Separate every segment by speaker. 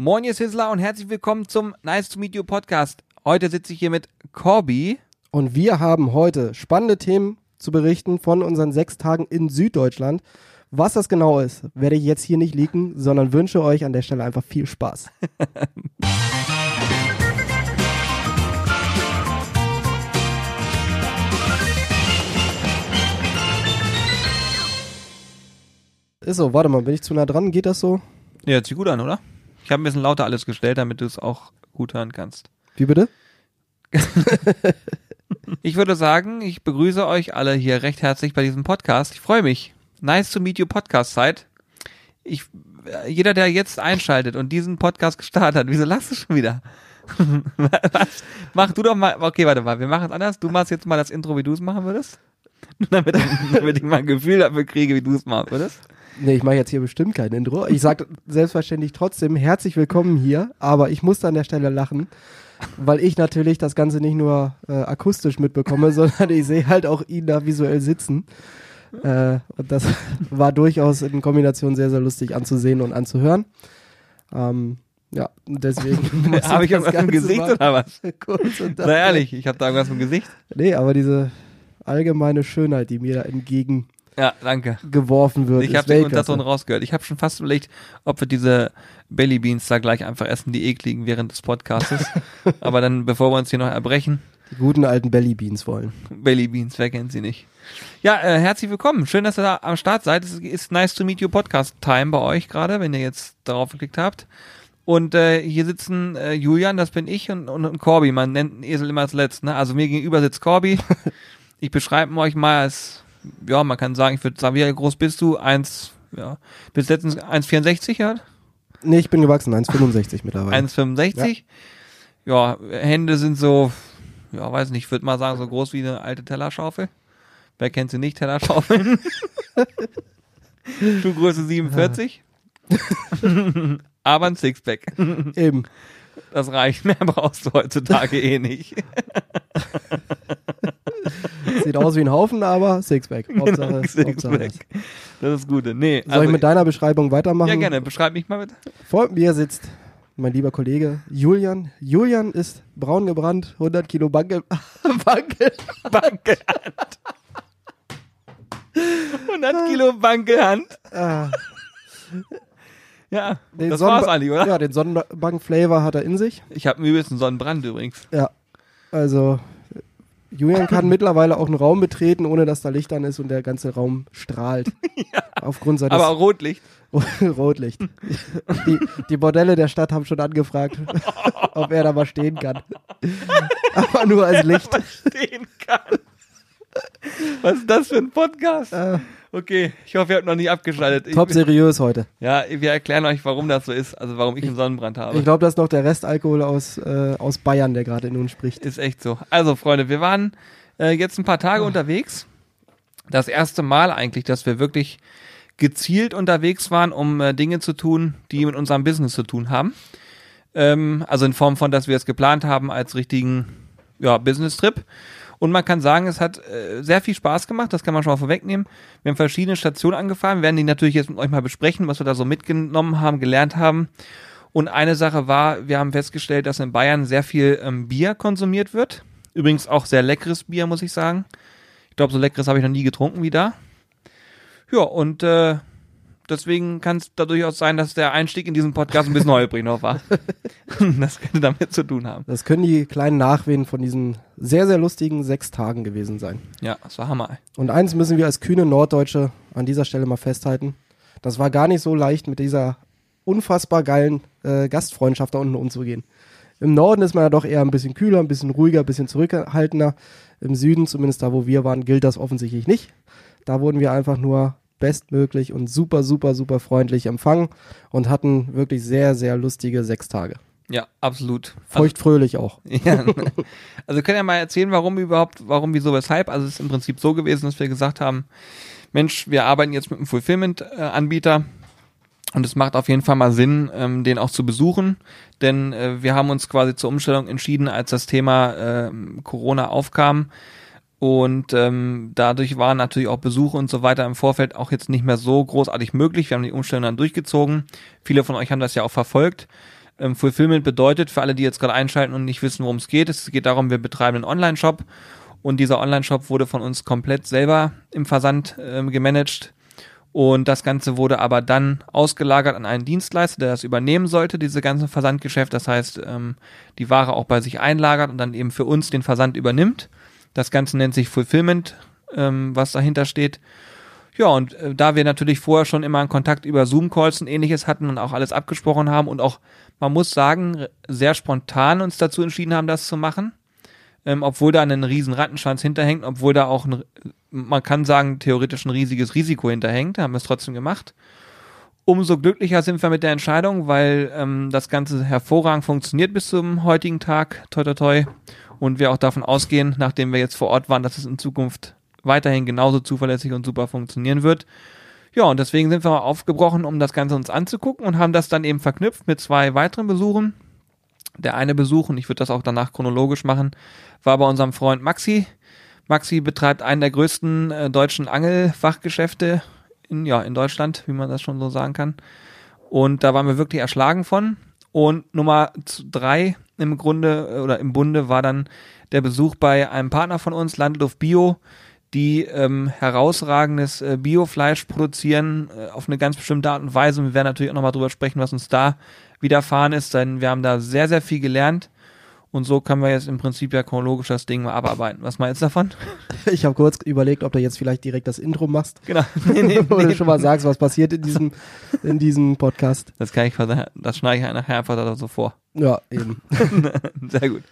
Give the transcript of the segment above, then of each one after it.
Speaker 1: Moin, ihr Sizzler und herzlich willkommen zum Nice to Meet You Podcast. Heute sitze ich hier mit Corby.
Speaker 2: Und wir haben heute spannende Themen zu berichten von unseren sechs Tagen in Süddeutschland. Was das genau ist, werde ich jetzt hier nicht leaken, sondern wünsche euch an der Stelle einfach viel Spaß. Ist so, warte mal, bin ich zu nah dran? Geht das so?
Speaker 1: Ja, hört sich gut an, oder? Ich habe ein bisschen lauter alles gestellt, damit du es auch gut hören kannst.
Speaker 2: Wie bitte?
Speaker 1: Ich würde sagen, ich begrüße euch alle hier recht herzlich bei diesem Podcast. Ich freue mich. Nice to meet you Podcast Zeit. Ich, äh, jeder, der jetzt einschaltet und diesen Podcast gestartet hat, wieso lachst du schon wieder? Was? Mach du doch mal, okay, warte mal, wir machen es anders. Du machst jetzt mal das Intro, wie du es machen würdest. damit, damit ich mal ein Gefühl dafür kriege, wie du es machen würdest.
Speaker 2: Nee, ich mache jetzt hier bestimmt kein Intro. Ich sage selbstverständlich trotzdem herzlich willkommen hier, aber ich musste an der Stelle lachen, weil ich natürlich das Ganze nicht nur äh, akustisch mitbekomme, sondern ich sehe halt auch ihn da visuell sitzen. Äh, und das war durchaus in Kombination sehr, sehr lustig anzusehen und anzuhören. Ähm, ja, deswegen.
Speaker 1: Habe ich irgendwas im Gesicht
Speaker 2: mal
Speaker 1: oder was?
Speaker 2: kurz und
Speaker 1: Sei ehrlich, ich habe da irgendwas im Gesicht.
Speaker 2: Nee, aber diese allgemeine Schönheit, die mir da entgegengeworfen
Speaker 1: Ja, danke.
Speaker 2: wird,
Speaker 1: Ich habe den. Unterton rausgehört. Ich habe schon fast überlegt, ob wir diese Belly Beans da gleich einfach essen, die ekligen während des Podcastes. Aber dann, bevor wir uns hier noch erbrechen,
Speaker 2: Die guten alten Belly Beans wollen.
Speaker 1: Belly Beans, wer kennt sie nicht? Ja, äh, herzlich willkommen. Schön, dass ihr da am Start seid. Es ist nice to meet you Podcast Time bei euch gerade, wenn ihr jetzt darauf geklickt habt. Und äh, hier sitzen äh, Julian, das bin ich, und, und, und Corby. Man nennt einen Esel immer als letzten. Ne? Also mir gegenüber sitzt Corby. ich beschreibe ihn euch mal als, ja, man kann sagen, ich würde sagen, wie groß bist du? Eins, ja, bis letztens 1,64 ja?
Speaker 2: Nee, ich bin gewachsen, 1,65 mittlerweile.
Speaker 1: 1,65. Ja. Hände sind so, ja, weiß nicht, ich würde mal sagen, so groß wie eine alte Tellerschaufel. Wer kennt sie nicht, Tellerschaufeln? Schuhgröße 47. Aber ein Sixpack.
Speaker 2: Eben.
Speaker 1: Das reicht, mehr brauchst du heutzutage eh nicht.
Speaker 2: Sieht aus wie ein Haufen, aber Sixpack. Hauptsache, Hauptsache
Speaker 1: Sixpack.
Speaker 2: das.
Speaker 1: Das ist Gute. Nee,
Speaker 2: Soll ich mit deiner Beschreibung weitermachen?
Speaker 1: Ja, gerne. Beschreib mich mal bitte.
Speaker 2: Vor mir sitzt mein lieber Kollege Julian. Julian ist braun gebrannt, 100 Kilo Banke. Banke.
Speaker 1: Bankehand. 100 Kilo Bankehand.
Speaker 2: Ah,
Speaker 1: Ja,
Speaker 2: den
Speaker 1: das war's eigentlich, oder?
Speaker 2: Ja, den Sonnenbank-Flavor hat er in sich.
Speaker 1: Ich habe übelst einen Sonnenbrand übrigens.
Speaker 2: Ja. Also, Julian kann mittlerweile auch einen Raum betreten, ohne dass da Licht an ist und der ganze Raum strahlt. Aufgrund seines
Speaker 1: Aber Rotlicht.
Speaker 2: Rotlicht. Die, die Bordelle der Stadt haben schon angefragt, ob er da mal stehen kann. Aber nur als Licht.
Speaker 1: stehen kann. Was ist das für ein Podcast?
Speaker 2: Äh,
Speaker 1: Okay, ich hoffe, ihr habt noch nicht abgeschaltet. Ich,
Speaker 2: top seriös heute.
Speaker 1: ja, wir erklären euch, warum das so ist, also warum ich einen Sonnenbrand habe.
Speaker 2: Ich glaube, das ist noch der Restalkohol aus, äh, aus Bayern, der gerade in uns spricht.
Speaker 1: Ist echt so. Also, Freunde, wir waren äh, jetzt ein paar Tage unterwegs. Das erste Mal eigentlich, dass wir wirklich gezielt unterwegs waren, um äh, Dinge zu tun, die mit unserem Business zu tun haben. Ähm, also in Form von, dass wir es geplant haben als richtigen ja, Business-Trip. Und man kann sagen, es hat äh, sehr viel Spaß gemacht, das kann man schon mal vorwegnehmen. Wir haben verschiedene Stationen angefahren, wir werden die natürlich jetzt mit euch mal besprechen, was wir da so mitgenommen haben, gelernt haben. Und eine Sache war, wir haben festgestellt, dass in Bayern sehr viel ähm, Bier konsumiert wird. Übrigens auch sehr leckeres Bier, muss ich sagen. Ich glaube, so leckeres habe ich noch nie getrunken wie da. Ja, und äh, deswegen kann es da durchaus sein, dass der Einstieg in diesen Podcast ein bisschen holprig noch war. das könnte damit zu tun haben.
Speaker 2: Das können die kleinen Nachwehen von diesen sehr, sehr lustigen sechs Tagen gewesen sein.
Speaker 1: Ja, das war Hammer.
Speaker 2: Und eins müssen wir als kühne Norddeutsche an dieser Stelle mal festhalten. Das war gar nicht so leicht, mit dieser unfassbar geilen äh, Gastfreundschaft da unten umzugehen. Im Norden ist man ja doch eher ein bisschen kühler, ein bisschen ruhiger, ein bisschen zurückhaltender. Im Süden, zumindest da, wo wir waren, gilt das offensichtlich nicht. Da wurden wir einfach nur bestmöglich und super, super, super freundlich empfangen und hatten wirklich sehr, sehr lustige sechs Tage.
Speaker 1: Ja, absolut. Also,
Speaker 2: Feuchtfröhlich auch.
Speaker 1: ja. also können ja mal erzählen, warum überhaupt, warum, wieso, weshalb. Also es ist im Prinzip so gewesen, dass wir gesagt haben, Mensch, wir arbeiten jetzt mit einem Fulfillment-Anbieter und es macht auf jeden Fall mal Sinn, ähm, den auch zu besuchen, denn äh, wir haben uns quasi zur Umstellung entschieden, als das Thema ähm, Corona aufkam. Und ähm, dadurch waren natürlich auch Besuche und so weiter im Vorfeld auch jetzt nicht mehr so großartig möglich. Wir haben die Umstellung dann durchgezogen. Viele von euch haben das ja auch verfolgt. Ähm, Fulfillment bedeutet, für alle, die jetzt gerade einschalten und nicht wissen, worum es geht, es geht darum, wir betreiben einen Online-Shop und dieser Online-Shop wurde von uns komplett selber im Versand ähm, gemanagt. Und das Ganze wurde aber dann ausgelagert an einen Dienstleister, der das übernehmen sollte, diese ganze Versandgeschäft. Das heißt, ähm, die Ware auch bei sich einlagert und dann eben für uns den Versand übernimmt. Das Ganze nennt sich Fulfillment, ähm, was dahinter steht. Ja, und äh, da wir natürlich vorher schon immer einen Kontakt über Zoom-Calls und ähnliches hatten und auch alles abgesprochen haben und auch, man muss sagen, sehr spontan uns dazu entschieden haben, das zu machen, ähm, obwohl da ein riesen Rattenschwanz hinterhängt, obwohl da auch, ein, man kann sagen, theoretisch ein riesiges Risiko hinterhängt, haben wir es trotzdem gemacht. Umso glücklicher sind wir mit der Entscheidung, weil ähm, das Ganze hervorragend funktioniert bis zum heutigen Tag, toi toi toi, und wir auch davon ausgehen, nachdem wir jetzt vor Ort waren, dass es in Zukunft weiterhin genauso zuverlässig und super funktionieren wird. Ja, und deswegen sind wir aufgebrochen, um das Ganze uns anzugucken und haben das dann eben verknüpft mit zwei weiteren Besuchen. Der eine Besuch, und ich würde das auch danach chronologisch machen, war bei unserem Freund Maxi. Maxi betreibt einen der größten äh, deutschen Angelfachgeschäfte in, ja, in Deutschland, wie man das schon so sagen kann. Und da waren wir wirklich erschlagen von. Und Nummer drei im Grunde äh, oder im Bunde war dann der Besuch bei einem Partner von uns, Landluft Bio, die ähm, herausragendes äh, Biofleisch produzieren äh, auf eine ganz bestimmte Art und Weise. Und wir werden natürlich auch nochmal drüber sprechen, was uns da widerfahren ist, denn wir haben da sehr, sehr viel gelernt. Und so können wir jetzt im Prinzip ja chronologisch das Ding mal abarbeiten. Was meinst du davon?
Speaker 2: Ich habe kurz überlegt, ob du jetzt vielleicht direkt das Intro machst.
Speaker 1: Genau.
Speaker 2: Nee, nee, Oder du schon mal sagst, was passiert in diesem, in diesem Podcast.
Speaker 1: Das kann ich, das schneide ich nachher einfach so vor.
Speaker 2: Ja, eben.
Speaker 1: Sehr gut.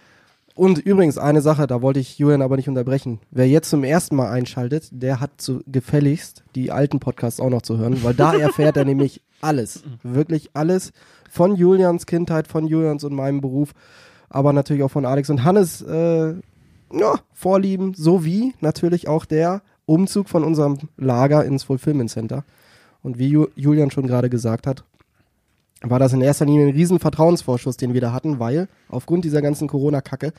Speaker 2: Und übrigens eine Sache, da wollte ich Julian aber nicht unterbrechen. Wer jetzt zum ersten Mal einschaltet, der hat zu gefälligst die alten Podcasts auch noch zu hören, weil da erfährt er nämlich alles, wirklich alles von Julians Kindheit, von Julians und meinem Beruf, aber natürlich auch von Alex und Hannes äh, ja, Vorlieben, sowie natürlich auch der Umzug von unserem Lager ins Fulfillment Center. Und wie Ju Julian schon gerade gesagt hat, war das in erster Linie ein riesen Vertrauensvorschuss, den wir da hatten, weil aufgrund dieser ganzen Corona-Kacke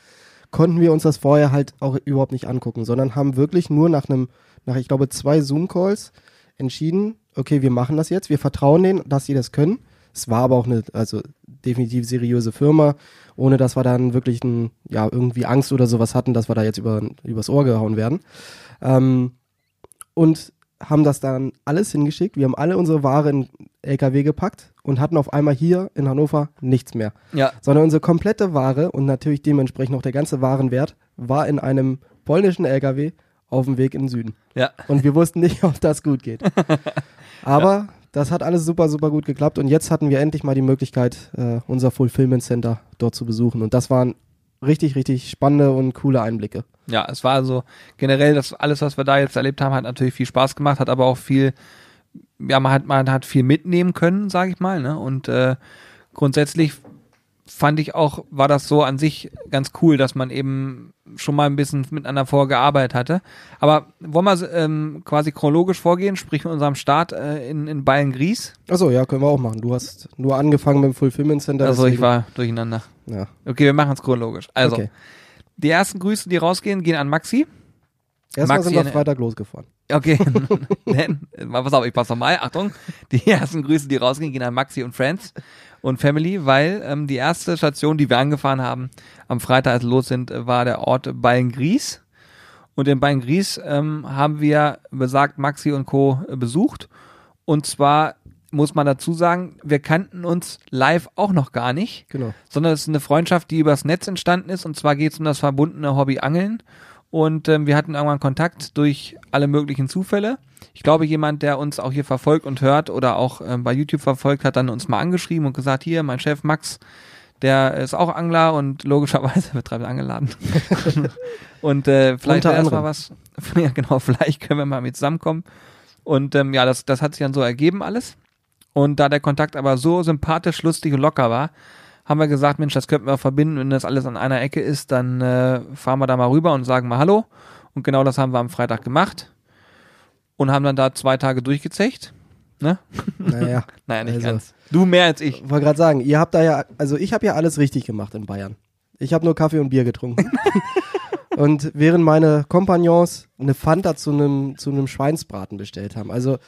Speaker 2: konnten wir uns das vorher halt auch überhaupt nicht angucken, sondern haben wirklich nur nach einem, nach ich glaube zwei Zoom-Calls entschieden, okay, wir machen das jetzt, wir vertrauen denen, dass sie das können. Es war aber auch eine, also definitiv seriöse Firma, ohne dass wir dann wirklich ein, ja, irgendwie Angst oder sowas hatten, dass wir da jetzt über, übers Ohr gehauen werden. Ähm, und haben das dann alles hingeschickt. Wir haben alle unsere Ware in LKW gepackt und hatten auf einmal hier in Hannover nichts mehr.
Speaker 1: Ja.
Speaker 2: Sondern unsere komplette Ware und natürlich dementsprechend auch der ganze Warenwert war in einem polnischen LKW auf dem Weg in den Süden.
Speaker 1: Ja.
Speaker 2: Und wir wussten nicht, ob das gut geht. Aber ja. Das hat alles super, super gut geklappt und jetzt hatten wir endlich mal die Möglichkeit, äh, unser Fulfillment Center dort zu besuchen. Und das waren richtig, richtig spannende und coole Einblicke.
Speaker 1: Ja, es war also generell das alles, was wir da jetzt erlebt haben, hat natürlich viel Spaß gemacht, hat aber auch viel, ja, man hat, man hat viel mitnehmen können, sage ich mal, ne? Und äh, grundsätzlich fand ich auch, war das so an sich ganz cool, dass man eben schon mal ein bisschen miteinander vorgearbeitet hatte. Aber wollen wir ähm, quasi chronologisch vorgehen, sprich mit unserem Start äh, in, in Bayern-Gries?
Speaker 2: Achso, ja, können wir auch machen. Du hast nur angefangen mit dem Fulfillment Center.
Speaker 1: Also ich war durcheinander.
Speaker 2: Ja.
Speaker 1: Okay, wir machen es chronologisch. Also,
Speaker 2: Okay.
Speaker 1: die ersten Grüße, die rausgehen, gehen an Maxi.
Speaker 2: Erstmal
Speaker 1: Maxi
Speaker 2: sind wir Freitag losgefahren.
Speaker 1: Okay, Denn, pass auf, ich passe nochmal. Achtung, die ersten Grüße, die rausgehen, gehen an Maxi und Friends und Family, weil ähm, die erste Station, die wir angefahren haben, am Freitag, als wir los sind, äh, war der Ort Beilngries. Und in Beilngries ähm, haben wir besagt Maxi und Co. äh, besucht. Und zwar muss man dazu sagen, wir kannten uns live auch noch gar nicht
Speaker 2: Genau.
Speaker 1: sondern es ist eine Freundschaft, die übers Netz entstanden ist. Und zwar geht es um das verbundene Hobby Angeln. Und ähm, wir hatten irgendwann Kontakt durch alle möglichen Zufälle. Ich glaube, jemand, der uns auch hier verfolgt und hört oder auch ähm, bei YouTube verfolgt, hat dann uns mal angeschrieben und gesagt, hier, mein Chef Max, der ist auch Angler und logischerweise betreibt einen Angelladen. und äh, vielleicht erstmal was. Ja, genau, vielleicht können wir mal mit zusammenkommen. Und ähm, ja, das, das hat sich dann so ergeben alles. Und da der Kontakt aber so sympathisch, lustig und locker war, haben wir gesagt, Mensch, das könnten wir verbinden. Wenn das alles an einer Ecke ist, dann äh, fahren wir da mal rüber und sagen mal Hallo. Und genau das haben wir am Freitag gemacht. Und haben dann da zwei Tage durchgezecht. Ne?
Speaker 2: Naja.
Speaker 1: Naja, nicht
Speaker 2: Also-
Speaker 1: ganz. Du mehr als ich.
Speaker 2: Ich wollte gerade sagen, ihr habt da ja, also ich habe ja alles richtig gemacht in Bayern. Ich habe nur Kaffee und Bier getrunken. und während meine Kompagnons eine Fanta zu einem zu einem Schweinsbraten bestellt haben. Also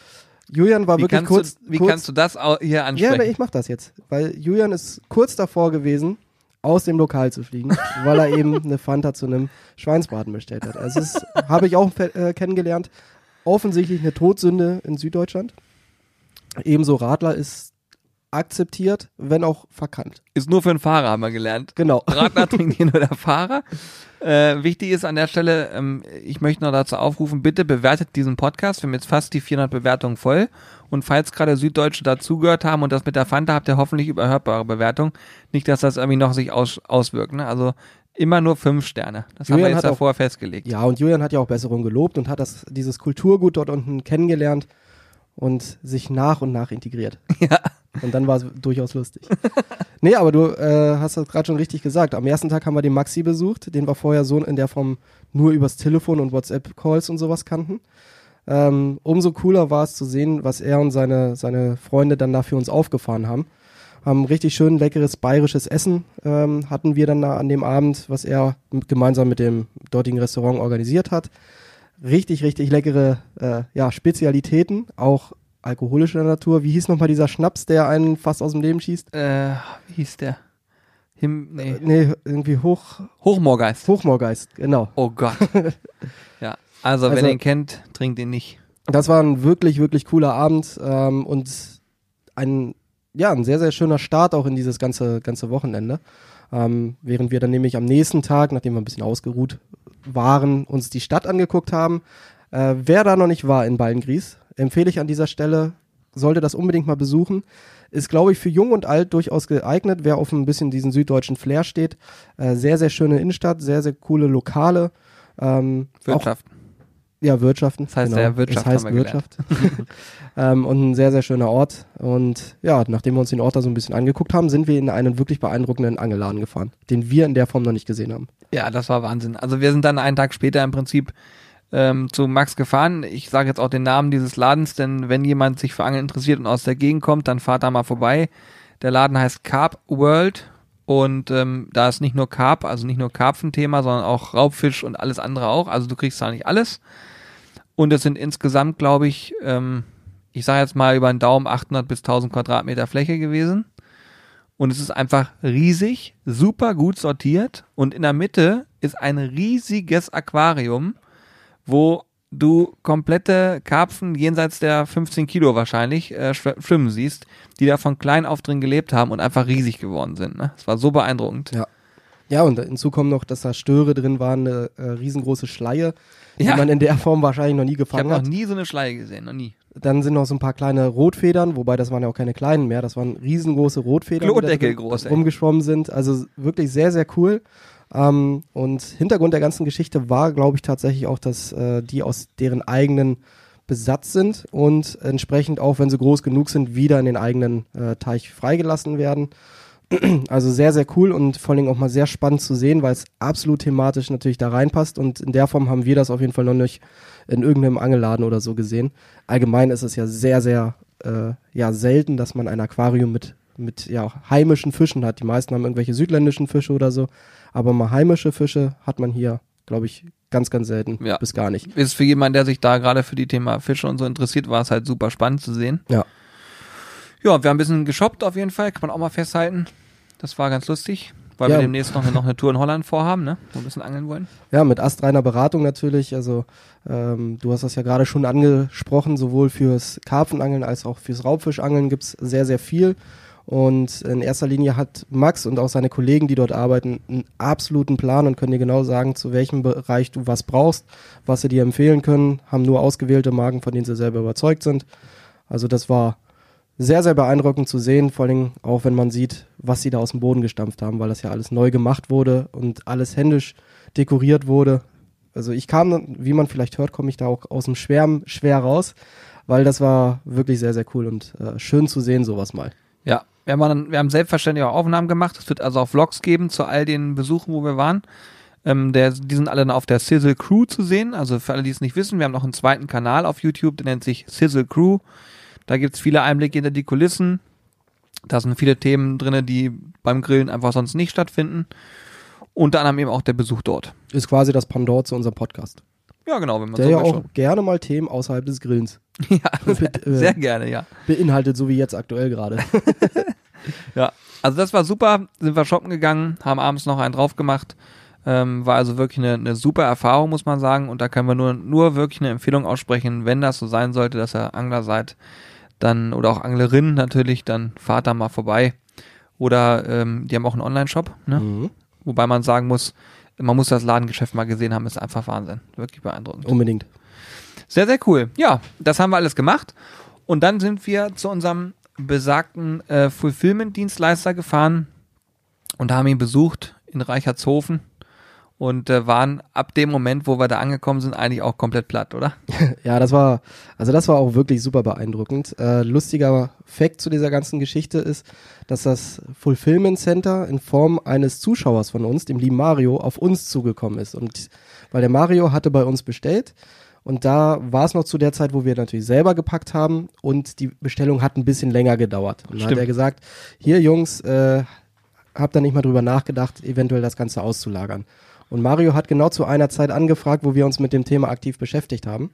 Speaker 2: Julian war
Speaker 1: Wie,
Speaker 2: wirklich kurz.
Speaker 1: du, wie
Speaker 2: kurz,
Speaker 1: kannst du das hier
Speaker 2: Ja,
Speaker 1: ansprechen?
Speaker 2: ne, ich mach das jetzt. Weil Julian ist kurz davor gewesen, aus dem Lokal zu fliegen, weil er eben eine Fanta zu einem Schweinsbraten bestellt hat. Also es habe ich auch äh, kennengelernt. Offensichtlich eine Todsünde in Süddeutschland. Ebenso Radler ist akzeptiert, wenn auch verkannt.
Speaker 1: Ist nur für einen Fahrer, haben wir gelernt.
Speaker 2: Genau.
Speaker 1: Radler trinkt hier nur der Fahrer. Äh, wichtig ist an der Stelle, ähm, ich möchte noch dazu aufrufen, bitte bewertet diesen Podcast. Wir haben jetzt fast die 400 Bewertungen voll. Und falls gerade Süddeutsche dazugehört haben und das mit der Fanta, habt ihr hoffentlich überhörbare Bewertung. Nicht, dass das irgendwie noch sich aus, auswirkt. Ne? Also immer nur fünf Sterne. Das haben wir
Speaker 2: Julian
Speaker 1: jetzt
Speaker 2: hat auch-
Speaker 1: davor festgelegt.
Speaker 2: Ja, und Julian hat ja auch Besserung gelobt und hat das, dieses Kulturgut dort unten kennengelernt und sich nach und nach integriert.
Speaker 1: Ja.
Speaker 2: Und dann war es durchaus lustig. nee, aber du äh, hast das gerade schon richtig gesagt. Am ersten Tag haben wir den Maxi besucht, den wir vorher so in der Form nur übers Telefon und WhatsApp-Calls und sowas kannten. Ähm, umso cooler war es zu sehen, was er und seine, seine Freunde dann da für uns aufgefahren haben. Haben richtig schön leckeres bayerisches Essen ähm, hatten wir dann da an dem Abend, was er gemeinsam mit dem dortigen Restaurant organisiert hat. Richtig, richtig leckere äh, ja, Spezialitäten, auch alkoholischer Natur. Wie hieß nochmal dieser Schnaps, der einen fast aus dem Leben schießt?
Speaker 1: Äh, wie hieß der? Him, nee.
Speaker 2: Nee, irgendwie Hoch,
Speaker 1: Hochmoorgeist.
Speaker 2: Hochmoorgeist, genau.
Speaker 1: Oh Gott. ja. Also, wenn
Speaker 2: Also-
Speaker 1: ihr ihn kennt, trinkt ihn nicht.
Speaker 2: Das war ein wirklich, wirklich cooler Abend ähm, und ein, ja, ein sehr, sehr schöner Start auch in dieses ganze, ganze Wochenende. Ähm, während wir dann nämlich am nächsten Tag, nachdem wir ein bisschen ausgeruht waren, uns die Stadt angeguckt haben. Äh, wer da noch nicht war in Ballengries, empfehle ich an dieser Stelle, sollte das unbedingt mal besuchen. Ist, glaube ich, für Jung und Alt durchaus geeignet, wer auf ein bisschen diesen süddeutschen Flair steht. Äh, sehr, sehr schöne Innenstadt, sehr, sehr coole Lokale. Ähm, auch
Speaker 1: Wirtschaft.
Speaker 2: ja, Wirtschaften.
Speaker 1: Das heißt ja Wirtschaft,
Speaker 2: Das heißt
Speaker 1: haben wir
Speaker 2: Wirtschaft. ähm, und ein sehr, sehr schöner Ort. Und ja, nachdem wir uns den Ort da so ein bisschen angeguckt haben, sind wir in einen wirklich beeindruckenden Angelladen gefahren, den wir in der Form noch nicht gesehen haben.
Speaker 1: Ja, das war Wahnsinn. Also wir sind dann einen Tag später im Prinzip ähm, zu Max gefahren. Ich sage jetzt auch den Namen dieses Ladens, denn wenn jemand sich für Angeln interessiert und aus der Gegend kommt, dann fahrt da mal vorbei. Der Laden heißt Carp World und ähm, da ist nicht nur Carp, also nicht nur Karpfenthema, sondern auch Raubfisch und alles andere auch. Also du kriegst da nicht alles. Und es sind insgesamt, glaube ich, ähm, ich sage jetzt mal über den Daumen 800 bis 1000 Quadratmeter Fläche gewesen. Und es ist einfach riesig, super gut sortiert. Und in der Mitte ist ein riesiges Aquarium, wo du komplette Karpfen jenseits der 15 Kilo wahrscheinlich äh, schw- schwimmen siehst, die da von klein auf drin gelebt haben und einfach riesig geworden sind. Ne? Das war so beeindruckend.
Speaker 2: Ja. Ja, und hinzu kommt noch, dass da Störe drin waren, eine äh, riesengroße Schleie, die
Speaker 1: Ja.
Speaker 2: man in der Form wahrscheinlich noch nie
Speaker 1: Ich habe
Speaker 2: gefangen
Speaker 1: noch
Speaker 2: hat.
Speaker 1: nie so eine Schleie gesehen, noch nie.
Speaker 2: Dann sind noch so ein paar kleine Rotfedern, wobei das waren ja auch keine kleinen mehr, das waren riesengroße Rotfedern, die da
Speaker 1: groß,
Speaker 2: rumgeschwommen sind. Also wirklich sehr, sehr cool. Ähm, und Hintergrund der ganzen Geschichte war, glaube ich, tatsächlich auch, dass äh, die aus deren eigenen Besatz sind und entsprechend auch, wenn sie groß genug sind, wieder in den eigenen äh, Teich freigelassen werden. Also sehr, sehr cool und vor allem auch mal sehr spannend zu sehen, weil es absolut thematisch natürlich da reinpasst und in der Form haben wir das auf jeden Fall noch nicht in irgendeinem Angelladen oder so gesehen. Allgemein ist es ja sehr, sehr äh, ja, selten, dass man ein Aquarium mit, mit ja, heimischen Fischen hat. Die meisten haben irgendwelche südländischen Fische oder so, aber mal heimische Fische hat man hier, glaube ich, ganz, ganz selten
Speaker 1: Ja.
Speaker 2: bis gar nicht.
Speaker 1: Ist für jemanden, der sich da gerade für die Thema Fische und so interessiert, war es halt super spannend zu sehen.
Speaker 2: Ja.
Speaker 1: Ja, wir haben ein bisschen geshoppt auf jeden Fall, kann man auch mal festhalten. Das war ganz lustig, weil
Speaker 2: Ja.
Speaker 1: wir demnächst noch, noch eine Tour in Holland vorhaben, ne? Wo wir ein bisschen angeln wollen.
Speaker 2: Ja, mit astreiner Beratung natürlich. Also ähm, du hast das ja gerade schon angesprochen, sowohl fürs Karpfenangeln als auch fürs Raubfischangeln gibt's sehr, sehr viel. Und in erster Linie hat Max und auch seine Kollegen, die dort arbeiten, einen absoluten Plan und können dir genau sagen, zu welchem Bereich du was brauchst, was sie dir empfehlen können, haben nur ausgewählte Marken, von denen sie selber überzeugt sind. Also das war sehr, sehr beeindruckend zu sehen, vor allem auch wenn man sieht, was sie da aus dem Boden gestampft haben, weil das ja alles neu gemacht wurde und alles händisch dekoriert wurde. Also ich kam, wie man vielleicht hört, komme ich da auch aus dem Schwärmen schwer raus, weil das war wirklich sehr, sehr cool und äh, schön zu sehen, sowas mal.
Speaker 1: Ja, wir haben, dann, wir haben selbstverständlich auch Aufnahmen gemacht. Es wird also auch Vlogs geben zu all den Besuchen, wo wir waren. Ähm, der, die sind alle dann auf der Sizzle Crew zu sehen. Also für alle, die es nicht wissen, wir haben noch einen zweiten Kanal auf YouTube, der nennt sich Sizzle Crew. Da gibt's viele Einblicke hinter die Kulissen. Da sind viele Themen drinne, die beim Grillen einfach sonst nicht stattfinden. Unter anderem eben auch der Besuch dort.
Speaker 2: Ist quasi das Pendant zu unserem Podcast.
Speaker 1: Ja, genau, wenn man
Speaker 2: Der
Speaker 1: so
Speaker 2: ja auch
Speaker 1: schon.
Speaker 2: gerne mal Themen außerhalb des Grillens
Speaker 1: Ja, sehr,
Speaker 2: äh,
Speaker 1: sehr gerne, ja.
Speaker 2: beinhaltet, so wie jetzt aktuell gerade.
Speaker 1: Ja, also das war super. Sind wir shoppen gegangen, haben abends noch einen drauf gemacht. Ähm, war also wirklich eine, eine super Erfahrung, muss man sagen. Und da können wir nur, nur wirklich eine Empfehlung aussprechen, wenn das so sein sollte, dass ihr Angler seid, dann, oder auch Anglerin natürlich, dann fahrt da mal vorbei. Oder ähm, die haben auch einen Online-Shop, ne?
Speaker 2: Mhm.
Speaker 1: Wobei man sagen muss, man muss das Ladengeschäft mal gesehen haben, ist einfach Wahnsinn. Wirklich beeindruckend.
Speaker 2: Unbedingt.
Speaker 1: Sehr, sehr cool. Ja, das haben wir alles gemacht. Und dann sind wir zu unserem besagten äh, Fulfillment-Dienstleister gefahren und haben ihn besucht in Reichertshofen und äh, waren ab dem Moment, wo wir da angekommen sind, eigentlich auch komplett platt, oder?
Speaker 2: Ja, das war, also das war auch wirklich super beeindruckend. Äh, lustiger Fact zu dieser ganzen Geschichte ist, dass das Fulfillment Center in Form eines Zuschauers von uns, dem lieben Mario, auf uns zugekommen ist. Und weil der Mario hatte bei uns bestellt und da war es noch zu der Zeit, wo wir natürlich selber gepackt haben und die Bestellung hat ein bisschen länger gedauert. Und dann hat er gesagt, hier Jungs, äh, habt da nicht mal drüber nachgedacht, eventuell das Ganze auszulagern. Und Mario hat genau zu einer Zeit angefragt, wo wir uns mit dem Thema aktiv beschäftigt haben.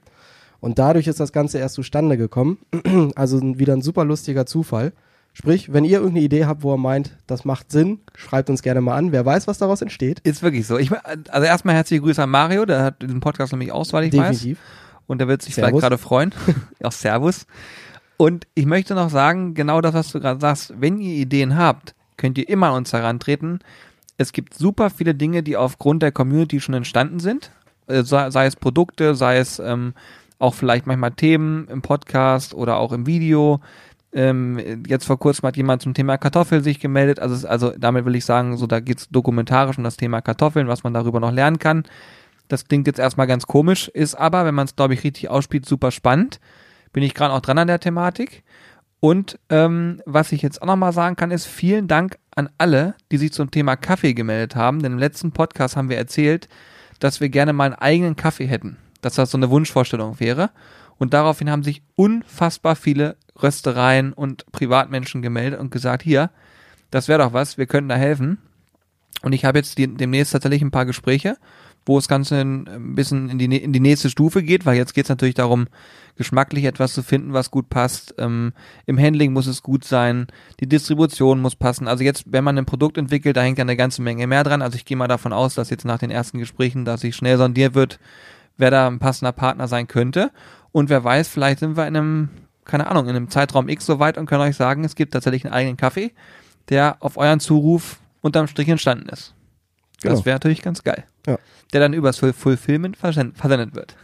Speaker 2: Und dadurch ist das Ganze erst zustande gekommen. Also wieder ein super lustiger Zufall. Sprich, wenn ihr irgendeine Idee habt, wo ihr meint, das macht Sinn, schreibt uns gerne mal an. Wer weiß, was daraus entsteht.
Speaker 1: Ist wirklich so. Ich, also erstmal herzliche Grüße an Mario, der hat diesen Podcast nämlich aus, weil ich weiß.
Speaker 2: Definitiv.
Speaker 1: Und der wird sich
Speaker 2: Servus.
Speaker 1: vielleicht gerade freuen. Auch Servus. Und ich möchte noch sagen, genau das, was du gerade sagst, wenn ihr Ideen habt, könnt ihr immer an uns herantreten. Es gibt super viele Dinge, die aufgrund der Community schon entstanden sind. Äh, Sei, sei es Produkte, sei es ähm, auch vielleicht manchmal Themen im Podcast oder auch im Video. Ähm, jetzt vor kurzem hat jemand zum Thema Kartoffel sich gemeldet. Also, es- also damit will ich sagen, so da geht's dokumentarisch um das Thema Kartoffeln, was man darüber noch lernen kann. Das klingt jetzt erstmal ganz komisch, ist aber, wenn man es, glaube ich, richtig ausspielt, super spannend. Bin ich gerade auch dran an der Thematik. Und ähm, was ich jetzt auch nochmal sagen kann, ist vielen Dank an alle, die sich zum Thema Kaffee gemeldet haben. Denn im letzten Podcast haben wir erzählt, dass wir gerne mal einen eigenen Kaffee hätten. Dass das so eine Wunschvorstellung wäre. Und daraufhin haben sich unfassbar viele Röstereien und Privatmenschen gemeldet und gesagt, hier, das wäre doch was, wir könnten da helfen. Und ich habe jetzt die, demnächst tatsächlich ein paar Gespräche, wo das Ganze ein bisschen in die, in die nächste Stufe geht, weil jetzt geht es natürlich darum, geschmacklich etwas zu finden, was gut passt. Ähm, Im Handling muss es gut sein, die Distribution muss passen. Also jetzt, wenn man ein Produkt entwickelt, da hängt ja eine ganze Menge mehr dran. Also ich gehe mal davon aus, dass jetzt nach den ersten Gesprächen, dass sich schnell sondiert wird, wer da ein passender Partner sein könnte. Und wer weiß, vielleicht sind wir in einem, keine Ahnung, in einem Zeitraum X so weit und können euch sagen, es gibt tatsächlich einen eigenen Kaffee, der auf euren Zuruf unterm Strich entstanden ist. Das
Speaker 2: Genau.
Speaker 1: wäre natürlich ganz geil.
Speaker 2: Ja.
Speaker 1: Der dann übers Full- Fulfillment versend- versendet wird.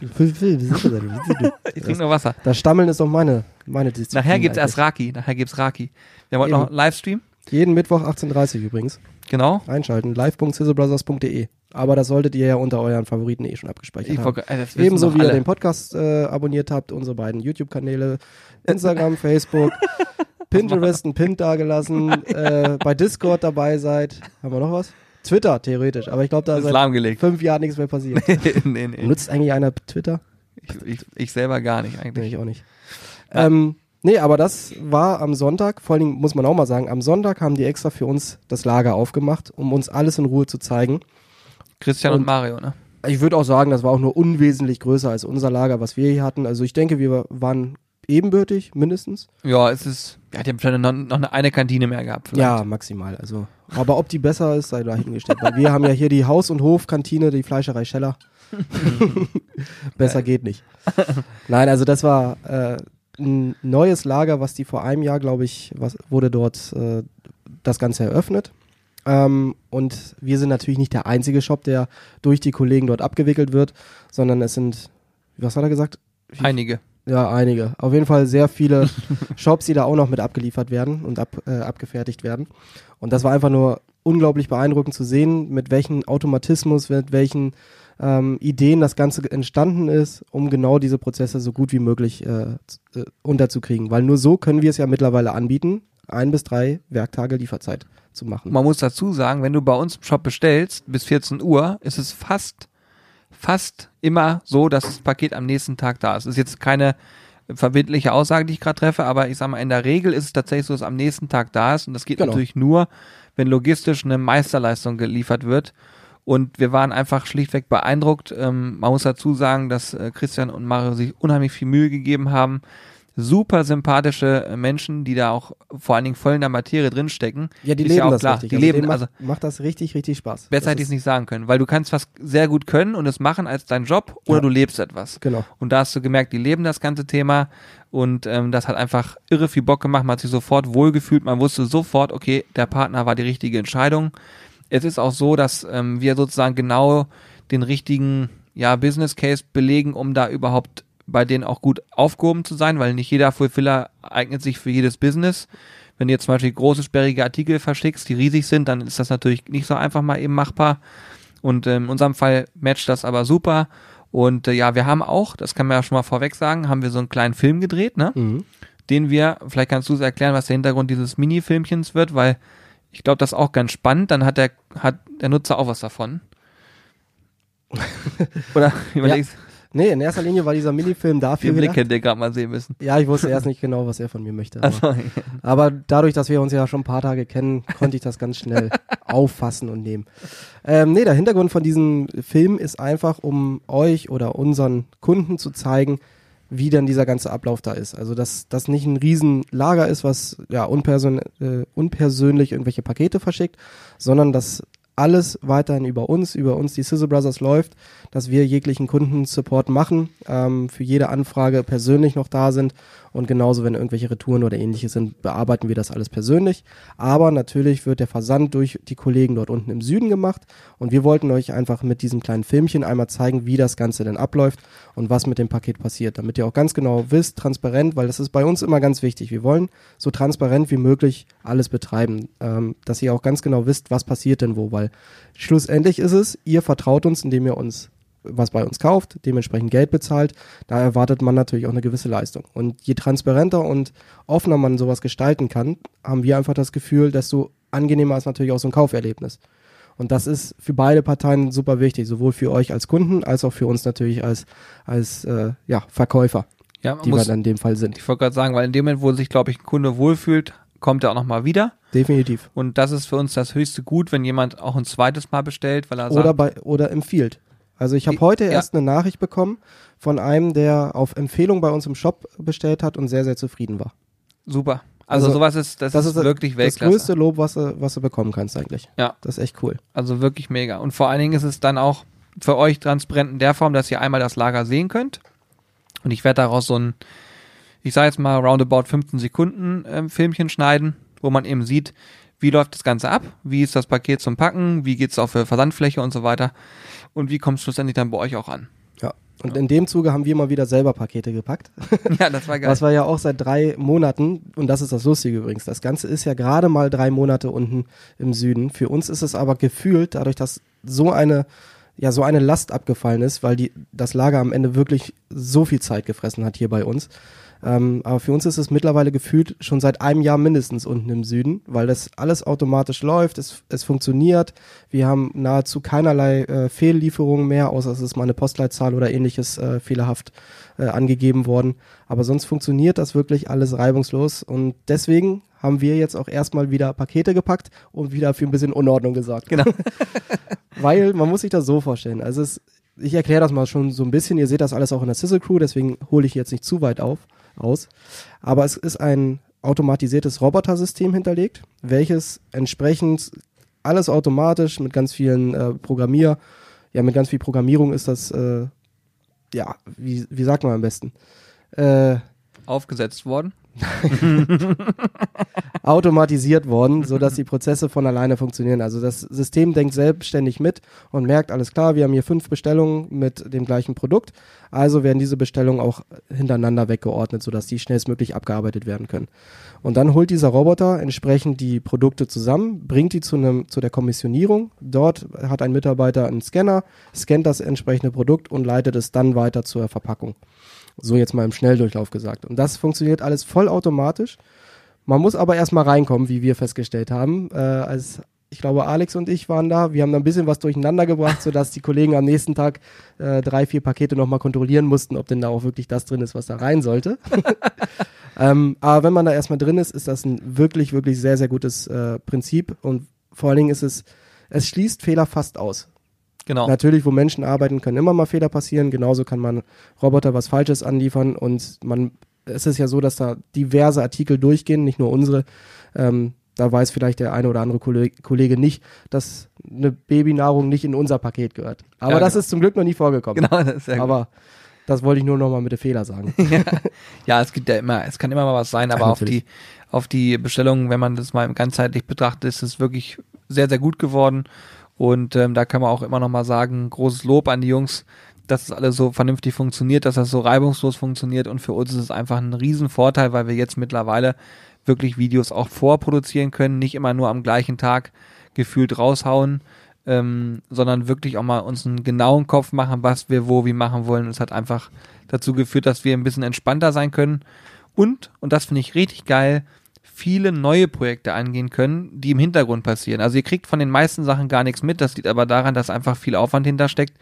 Speaker 1: Ich trinke nur Wasser.
Speaker 2: Das Stammeln ist doch meine, meine Disziplin.
Speaker 1: Nachher gibt's erst
Speaker 2: eigentlich.
Speaker 1: Raki. Nachher gibt's Raki. Wir haben heute
Speaker 2: Eben.
Speaker 1: noch einen Livestream.
Speaker 2: Jeden Mittwoch 18.30 Uhr übrigens.
Speaker 1: Genau.
Speaker 2: Einschalten. live.sizzlebrothers.de. Aber das solltet ihr ja unter euren Favoriten eh schon abgespeichert
Speaker 1: Ich
Speaker 2: haben.
Speaker 1: wissen
Speaker 2: Ebenso wie ihr den Podcast äh, abonniert habt, unsere beiden YouTube-Kanäle, Instagram, Facebook, Pinterest, einen Pin dagelassen, äh, bei Discord dabei seid. Haben wir noch was? Twitter, theoretisch. Aber ich glaube, da ist seit fünf Jahren nichts mehr passiert.
Speaker 1: nee, nee.
Speaker 2: Nutzt eigentlich einer Twitter?
Speaker 1: Ich, ich, ich selber gar nicht
Speaker 2: Nee,
Speaker 1: eigentlich.
Speaker 2: ich auch nicht.
Speaker 1: Ja.
Speaker 2: Ähm, nee, aber das war am Sonntag, vor allen Dingen muss man auch mal sagen, am Sonntag haben die extra für uns das Lager aufgemacht, um uns alles in Ruhe zu zeigen.
Speaker 1: Christian und,
Speaker 2: Und-
Speaker 1: Mario, ne?
Speaker 2: Ich würde auch sagen, das war auch nur unwesentlich größer als unser Lager, was wir hier hatten. Also ich denke, wir waren ebenbürtig, mindestens.
Speaker 1: Ja, es ist. Ja, die haben wahrscheinlich noch, noch eine, eine Kantine mehr gehabt. Vielleicht.
Speaker 2: Ja, maximal. Also, aber ob die besser ist, sei dahingestellt. Weil wir haben ja hier die Haus- und Hofkantine, die Fleischerei Scheller. besser geht nicht. Nein, also das war äh, ein neues Lager, was die vor einem Jahr, glaube ich, was wurde dort äh, das Ganze eröffnet. Ähm, und wir sind natürlich nicht der einzige Shop, der durch die Kollegen dort abgewickelt wird, sondern es sind, was hat er gesagt?
Speaker 1: Einige.
Speaker 2: Ja, einige. Auf jeden Fall sehr viele Shops, die da auch noch mit abgeliefert werden und ab, äh, abgefertigt werden. Und das war einfach nur unglaublich beeindruckend zu sehen, mit welchem Automatismus, mit welchen ähm, Ideen das Ganze entstanden ist, um genau diese Prozesse so gut wie möglich äh, äh, unterzukriegen. Weil nur so können wir es ja mittlerweile anbieten, ein bis drei Werktage Lieferzeit zu machen.
Speaker 1: Man muss dazu sagen, wenn du bei uns im Shop bestellst bis 14 Uhr, ist es fast, fast immer so, dass das Paket am nächsten Tag da ist. Das ist jetzt keine verbindliche Aussage, die ich gerade treffe, aber ich sag mal, in der Regel ist es tatsächlich so, dass es am nächsten Tag da ist und das geht
Speaker 2: Genau.
Speaker 1: natürlich nur, wenn logistisch eine Meisterleistung geliefert wird. Und wir waren einfach schlichtweg beeindruckt. Ähm, man muss dazu sagen, dass äh, Christian und Mario sich unheimlich viel Mühe gegeben haben. Super sympathische äh, Menschen, die da auch vor allen Dingen voll in der Materie drinstecken.
Speaker 2: Ja, die
Speaker 1: Ist
Speaker 2: leben
Speaker 1: ja auch
Speaker 2: das
Speaker 1: klar.
Speaker 2: richtig.
Speaker 1: Die
Speaker 2: Also
Speaker 1: leben,
Speaker 2: denen
Speaker 1: also
Speaker 2: macht, macht das richtig, richtig Spaß.
Speaker 1: besser
Speaker 2: Das
Speaker 1: hätte ich es nicht sagen können, weil du kannst was sehr gut können und es machen als dein Job oder
Speaker 2: Ja.
Speaker 1: du lebst etwas.
Speaker 2: Genau.
Speaker 1: Und da hast du gemerkt, die leben das ganze Thema und ähm, das hat einfach irre viel Bock gemacht. Man hat sich sofort wohlgefühlt. Man wusste sofort, okay, der Partner war die richtige Entscheidung. Es ist auch so, dass ähm, wir sozusagen genau den richtigen ja, Business Case belegen, um da überhaupt bei denen auch gut aufgehoben zu sein, weil nicht jeder Fulfiller eignet sich für jedes Business. Wenn du jetzt zum Beispiel große, sperrige Artikel verschickst, die riesig sind, dann ist das natürlich nicht so einfach mal eben machbar. Und ähm, in unserem Fall matcht das aber super. Und äh, ja, wir haben auch, das kann man ja schon mal vorweg sagen, haben wir so einen kleinen Film gedreht, ne?
Speaker 2: Mhm.
Speaker 1: Den wir, vielleicht kannst du es erklären, was der Hintergrund dieses Mini-Filmchens wird, weil ich glaube, das ist auch ganz spannend. Dann hat der, hat der Nutzer auch was davon. Oder überlegst,
Speaker 2: Nee, in erster Linie war dieser Minifilm dafür
Speaker 1: den Blick
Speaker 2: gedacht.
Speaker 1: hätte ihr gerade mal sehen müssen.
Speaker 2: Ja, ich wusste erst nicht genau, was er von mir möchte. Aber,
Speaker 1: Also,
Speaker 2: aber dadurch, dass wir uns ja schon ein paar Tage kennen, konnte ich das ganz schnell auffassen und nehmen. Ähm, nee, der Hintergrund von diesem Film ist einfach, um euch oder unseren Kunden zu zeigen, wie denn dieser ganze Ablauf da ist. Also, dass das nicht ein Riesenlager ist, was ja unperson äh, unpersönlich irgendwelche Pakete verschickt, sondern dass alles weiterhin über uns, über uns die Sizzle Brothers läuft, dass wir jeglichen Kundensupport machen, ähm, für jede Anfrage persönlich noch da sind und genauso, wenn irgendwelche Retouren oder ähnliches sind, bearbeiten wir das alles persönlich. Aber natürlich wird der Versand durch die Kollegen dort unten im Süden gemacht und wir wollten euch einfach mit diesem kleinen Filmchen einmal zeigen, wie das Ganze denn abläuft und was mit dem Paket passiert, damit ihr auch ganz genau wisst, transparent, weil das ist bei uns immer ganz wichtig. Wir wollen so transparent wie möglich alles betreiben, ähm, dass ihr auch ganz genau wisst, was passiert denn wo, weil schlussendlich ist es, ihr vertraut uns, indem ihr uns was bei uns kauft, dementsprechend Geld bezahlt, da erwartet man natürlich auch eine gewisse Leistung. Und je transparenter und offener man sowas gestalten kann, haben wir einfach das Gefühl, desto angenehmer ist natürlich auch so ein Kauferlebnis. Und das ist für beide Parteien super wichtig, sowohl für euch als Kunden als auch für uns natürlich als, als äh, ja, Verkäufer,
Speaker 1: ja,
Speaker 2: die wir
Speaker 1: muss,
Speaker 2: dann in dem Fall sind.
Speaker 1: ich wollte gerade sagen, weil in dem Moment, wo sich, glaube ich, ein Kunde wohlfühlt, kommt er auch nochmal wieder.
Speaker 2: Definitiv.
Speaker 1: Und das ist für uns das höchste Gut, wenn jemand auch ein zweites Mal bestellt, weil er sagt,
Speaker 2: Oder bei oder im Field. Also ich habe heute
Speaker 1: ja.
Speaker 2: erst eine Nachricht bekommen von einem, der auf Empfehlung bei uns im Shop bestellt hat und sehr, sehr zufrieden war.
Speaker 1: super. Also,
Speaker 2: Also,
Speaker 1: sowas ist, das,
Speaker 2: das
Speaker 1: ist
Speaker 2: ist
Speaker 1: wirklich
Speaker 2: Das
Speaker 1: Weltklasse.
Speaker 2: größte Lob, was du, was du bekommen kannst eigentlich.
Speaker 1: Ja.
Speaker 2: Das ist echt cool.
Speaker 1: Also wirklich mega. Und vor allen Dingen ist es dann auch für euch transparent in der Form, dass ihr einmal das Lager sehen könnt. Und ich werde daraus so ein, ich sage jetzt mal roundabout 15 Sekunden ähm, Filmchen schneiden, wo man eben sieht, wie läuft das Ganze ab, wie ist das Paket zum Packen, wie geht's auf der Versandfläche und so weiter und wie kommt es schlussendlich dann bei euch auch an.
Speaker 2: Ja. Und in dem Zuge haben wir mal wieder selber Pakete gepackt.
Speaker 1: ja, das war geil.
Speaker 2: Was wir ja auch seit drei Monaten, und das ist das Lustige übrigens, das Ganze ist ja gerade mal drei Monate unten im Süden. Für uns ist es aber gefühlt, dadurch, dass so eine, ja, so eine Last abgefallen ist, weil die, das Lager am Ende wirklich so viel Zeit gefressen hat hier bei uns. Ähm, aber für uns ist es mittlerweile gefühlt schon seit einem Jahr mindestens unten im Süden, weil das alles automatisch läuft, es, es funktioniert. Wir haben nahezu keinerlei äh, Fehllieferungen mehr, außer es ist mal eine Postleitzahl oder ähnliches äh, fehlerhaft äh, angegeben worden. Aber sonst funktioniert das wirklich alles reibungslos und deswegen haben wir jetzt auch erstmal wieder Pakete gepackt und wieder für ein bisschen Unordnung gesorgt.
Speaker 1: Genau.
Speaker 2: Weil man muss sich das so vorstellen. Also es, ich erkläre das mal schon so ein bisschen. Ihr seht das alles auch in der Sizzle Crew, deswegen hole ich jetzt nicht zu weit auf, aus. Aber es ist ein automatisiertes Robotersystem hinterlegt, welches entsprechend alles automatisch mit ganz vielen äh, Programmier, ja, mit ganz viel Programmierung ist das, äh, ja, wie, wie sagt man am besten? Äh,
Speaker 1: Aufgesetzt worden.
Speaker 2: automatisiert worden, sodass die Prozesse von alleine funktionieren. Also das System denkt selbstständig mit und merkt, alles klar, wir haben hier fünf Bestellungen mit dem gleichen Produkt, also werden diese Bestellungen auch hintereinander weggeordnet, sodass die schnellstmöglich abgearbeitet werden können. Und dann holt dieser Roboter entsprechend die Produkte zusammen, bringt die zu, einem, zu der Kommissionierung. Dort hat ein Mitarbeiter einen Scanner, scannt das entsprechende Produkt und leitet es dann weiter zur Verpackung. So jetzt mal im Schnelldurchlauf gesagt. Und das funktioniert alles vollautomatisch. Man muss aber erstmal reinkommen, wie wir festgestellt haben. Äh, als ich glaube, Alex und ich waren da. Wir haben da ein bisschen was durcheinander gebracht, sodass die Kollegen am nächsten Tag äh, drei, vier Pakete nochmal kontrollieren mussten, ob denn da auch wirklich das drin ist, was da rein sollte. ähm, aber wenn man da erstmal drin ist, ist das ein wirklich, wirklich sehr, sehr gutes äh, Prinzip. Und vor allen Dingen ist es, es schließt Fehler fast aus.
Speaker 1: Genau.
Speaker 2: Natürlich, wo Menschen arbeiten, können immer mal Fehler passieren. Genauso kann man Roboter was Falsches anliefern und man, es ist ja so, dass da diverse Artikel durchgehen, nicht nur unsere. Ähm, da weiß vielleicht der eine oder andere Kollege, Kollege nicht, dass eine Babynahrung nicht in unser Paket gehört. Aber
Speaker 1: Ja,
Speaker 2: das
Speaker 1: genau.
Speaker 2: ist zum Glück noch nie vorgekommen.
Speaker 1: Genau, das ist gut.
Speaker 2: Aber das wollte ich nur noch mal mit dem Fehler sagen.
Speaker 1: Ja, es gibt ja immer, es kann immer mal was sein, aber
Speaker 2: Ja,
Speaker 1: auf die, auf die Bestellungen, wenn man das mal ganzheitlich betrachtet, ist es wirklich sehr, sehr gut geworden. Und ähm, da kann man auch immer noch mal sagen, großes Lob an die Jungs, dass es alles so vernünftig funktioniert, dass das so reibungslos funktioniert. Und für uns ist es einfach ein Riesenvorteil, weil wir jetzt mittlerweile wirklich Videos auch vorproduzieren können, nicht immer nur am gleichen Tag gefühlt raushauen, ähm, sondern wirklich auch mal uns einen genauen Kopf machen, was wir wo wie machen wollen. Es hat einfach dazu geführt, dass wir ein bisschen entspannter sein können und, und das finde ich richtig geil, viele neue Projekte angehen können, die im Hintergrund passieren. Also ihr kriegt von den meisten Sachen gar nichts mit, das liegt aber daran, dass einfach viel Aufwand hintersteckt.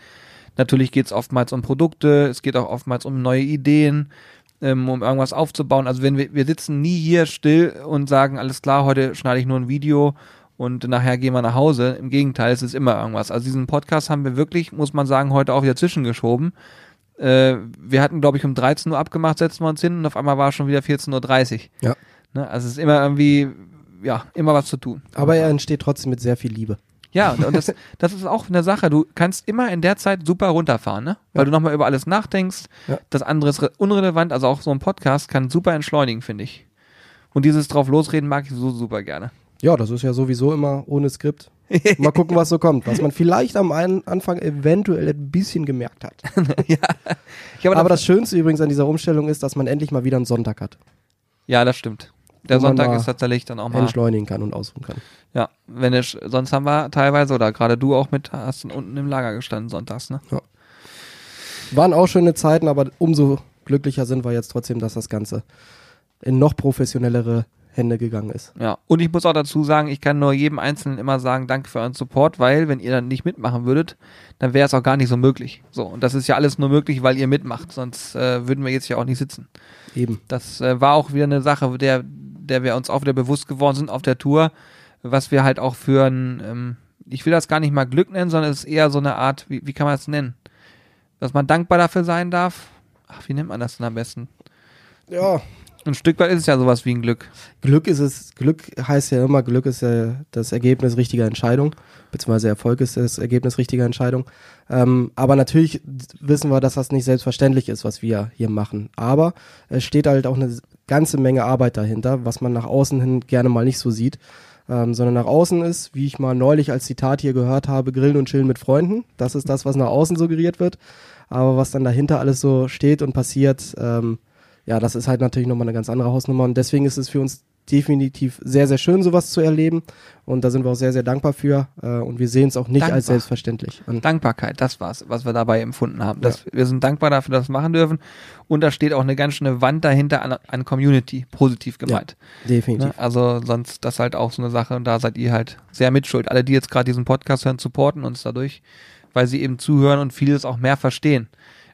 Speaker 1: Natürlich geht es oftmals um Produkte, es geht auch oftmals um neue Ideen, ähm, um irgendwas aufzubauen. Also wenn wir, wir sitzen nie hier still und sagen, alles klar, heute schneide ich nur ein Video und nachher gehen wir nach Hause. Im Gegenteil, es ist immer irgendwas. Also diesen Podcast haben wir wirklich, muss man sagen, heute auch wieder zwischengeschoben. Äh, wir hatten, glaube ich, um 13 Uhr abgemacht, setzen wir uns hin und auf einmal war es schon wieder 14.30 Uhr.
Speaker 2: Ja.
Speaker 1: Ne? Also es ist immer irgendwie, ja, immer was zu tun.
Speaker 2: Aber er entsteht trotzdem mit sehr viel Liebe.
Speaker 1: Ja, und das, das ist auch eine Sache. Du kannst immer in der Zeit super runterfahren, ne? Weil
Speaker 2: Ja.
Speaker 1: du nochmal über alles nachdenkst.
Speaker 2: Ja.
Speaker 1: Das andere ist re- unrelevant. Also auch so ein Podcast kann super entschleunigen, finde ich. Und dieses drauf losreden mag ich so super gerne.
Speaker 2: Ja, das ist ja sowieso immer ohne Skript. Mal gucken, was so kommt. Was man vielleicht am Anfang eventuell ein bisschen gemerkt hat.
Speaker 1: ja.
Speaker 2: Aber das Schönste übrigens an dieser Umstellung ist, dass man endlich mal wieder einen Sonntag hat.
Speaker 1: ja, das stimmt. Der Sonntag ist tatsächlich dann auch mal.
Speaker 2: Entschleunigen kann und ausruhen kann.
Speaker 1: Ja, wenn ich, sonst haben wir teilweise, oder gerade du auch mit, hast unten im Lager gestanden sonntags, ne?
Speaker 2: Waren auch schöne Zeiten, aber umso glücklicher sind wir jetzt trotzdem, dass das Ganze in noch professionellere Hände gegangen ist.
Speaker 1: Ja, und ich muss auch dazu sagen, ich kann nur jedem Einzelnen immer sagen, danke für euren Support, weil wenn ihr dann nicht mitmachen würdet, dann wäre es auch gar nicht so möglich. So, und das ist ja alles nur möglich, weil ihr mitmacht, sonst äh, würden wir jetzt ja auch nicht sitzen.
Speaker 2: Eben.
Speaker 1: Das äh, war auch wieder eine Sache, der, der wir uns auch wieder bewusst geworden sind auf der Tour, was wir halt auch für ein, ähm, ich will das gar nicht mal Glück nennen, sondern es ist eher so eine Art, wie, wie kann man es nennen? Dass man dankbar dafür sein darf. Ach, wie nennt man das denn am besten?
Speaker 2: Ja.
Speaker 1: Ein Stück weit ist es ja sowas wie ein Glück.
Speaker 2: Glück ist es, Glück heißt ja immer, Glück ist ja das Ergebnis richtiger Entscheidung, beziehungsweise Erfolg ist das Ergebnis richtiger Entscheidung. Ähm, aber natürlich wissen wir, dass das nicht selbstverständlich ist, was wir hier machen. Aber es steht halt auch eine ganze Menge Arbeit dahinter, was man nach außen hin gerne mal nicht so sieht. Ähm, sondern nach außen ist, wie ich mal neulich als Zitat hier gehört habe, grillen und chillen mit Freunden. Das ist das, was nach außen suggeriert wird. Aber was dann dahinter alles so steht und passiert, ähm, ja, das ist halt natürlich nochmal eine ganz andere Hausnummer und deswegen ist es für uns definitiv sehr, sehr schön, sowas zu erleben und da sind wir auch sehr, sehr dankbar für äh, und wir sehen es auch nicht
Speaker 1: Dankbar.
Speaker 2: als selbstverständlich an.
Speaker 1: Dankbarkeit, das war's, was wir dabei empfunden haben. Das, Wir sind dankbar dafür, dass wir das machen dürfen. Und da steht auch eine ganz schöne Wand dahinter an, an Community, positiv gemeint.
Speaker 2: Definitiv.
Speaker 1: Ne? Also sonst das halt auch so eine Sache und da seid ihr halt sehr mitschuld. Alle, die jetzt gerade diesen Podcast hören, supporten uns dadurch, weil sie eben zuhören und vieles auch mehr verstehen.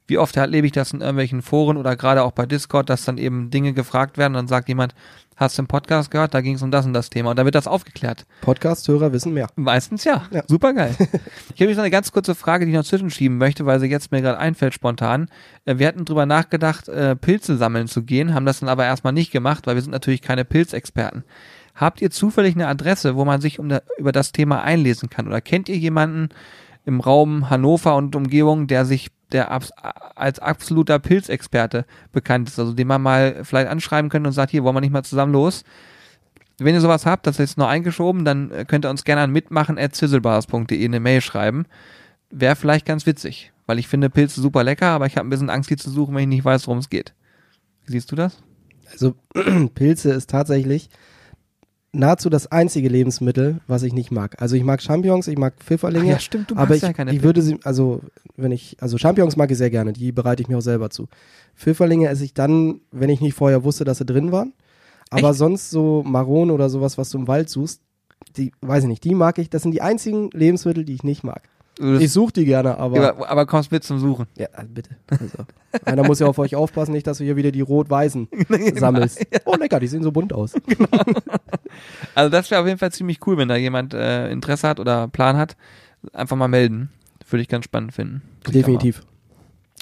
Speaker 1: Wie oft erlebe ich das in irgendwelchen Foren oder gerade auch bei Discord, dass dann eben Dinge gefragt werden und dann sagt jemand, hast du einen Podcast gehört? Da ging es um das und das Thema und dann wird das aufgeklärt.
Speaker 2: Podcast-Hörer wissen mehr.
Speaker 1: Meistens ja.
Speaker 2: Ja.
Speaker 1: Super geil. ich habe jetzt noch eine ganz kurze Frage, die ich noch zwischenschieben möchte, weil sie jetzt mir gerade einfällt spontan. Äh, Wir hatten drüber nachgedacht, äh, Pilze sammeln zu gehen, haben das dann aber erstmal nicht gemacht, weil wir sind natürlich keine Pilzexperten. Habt ihr zufällig eine Adresse, wo man sich um da, über das Thema einlesen kann? Oder kennt ihr jemanden im Raum Hannover und Umgebung, der sich der abs als absoluter Pilzexperte bekannt ist, also den man mal vielleicht anschreiben könnte und sagt, hier wollen wir nicht mal zusammen los. Wenn ihr sowas habt, das ist jetzt nur eingeschoben, dann äh, könnt ihr uns gerne an mitmachen.zizzlebars.de eine Mail schreiben. Wäre vielleicht ganz witzig, weil ich finde Pilze super lecker, aber ich habe ein bisschen Angst, die zu suchen, wenn ich nicht weiß, worum es geht. Siehst du das?
Speaker 2: Also Pilze ist tatsächlich nahezu das einzige Lebensmittel, was ich nicht mag. Also ich mag Champignons, ich mag Pfifferlinge,
Speaker 1: stimmt, du
Speaker 2: aber ich, ich würde sie, also wenn ich, also Champignons mag ich sehr gerne, die bereite ich mir auch selber zu. Pfifferlinge esse ich dann, wenn ich nicht vorher wusste, dass sie drin waren. Aber
Speaker 1: Echt?
Speaker 2: sonst so Maronen oder sowas, was du im Wald suchst, die, weiß ich nicht, die mag ich, das sind die einzigen Lebensmittel, die ich nicht mag. Ich suche die gerne, aber,
Speaker 1: aber, aber kommst mit zum Suchen.
Speaker 2: ja, also bitte. Also, einer muss ja auf euch aufpassen, nicht, dass du hier wieder die Rot-Weißen sammelst. Oh lecker, die sehen so bunt aus.
Speaker 1: Also das wäre auf jeden Fall ziemlich cool, wenn da jemand äh, Interesse hat oder Plan hat, einfach mal melden. würde ich ganz spannend finden.
Speaker 2: Definitiv.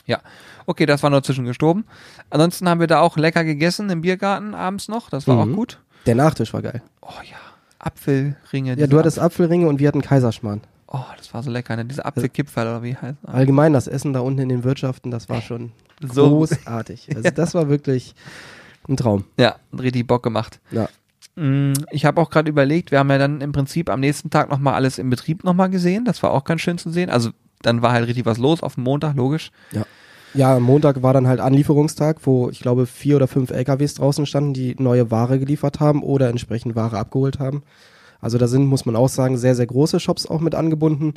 Speaker 1: Ja. Okay, das war nur zwischengestorben. Ansonsten haben wir da auch lecker gegessen im Biergarten abends noch. Das war
Speaker 2: Mhm.
Speaker 1: auch gut.
Speaker 2: Der Nachtisch war geil.
Speaker 1: Oh ja. Apfelringe.
Speaker 2: Ja, du hattest Apfelringe und wir hatten Kaiserschmarrn.
Speaker 1: Oh, das war so lecker, ne? Diese Apfelkipferl oder wie heißt das?
Speaker 2: Allgemein das Essen da unten in den Wirtschaften, das war schon
Speaker 1: So.
Speaker 2: großartig. Also das war wirklich ein Traum.
Speaker 1: Ja, richtig Bock gemacht.
Speaker 2: Ja.
Speaker 1: Mm, Ich habe auch gerade überlegt, wir haben ja dann im Prinzip am nächsten Tag nochmal alles im Betrieb nochmal gesehen. Das war auch ganz schön zu sehen. Also dann war halt richtig was los auf dem Montag, logisch.
Speaker 2: Ja, am Montag war dann halt Anlieferungstag, wo ich glaube vier oder fünf LKWs draußen standen, die neue Ware geliefert haben oder entsprechend Ware abgeholt haben. Also da sind, muss man auch sagen, sehr, sehr große Shops auch mit angebunden,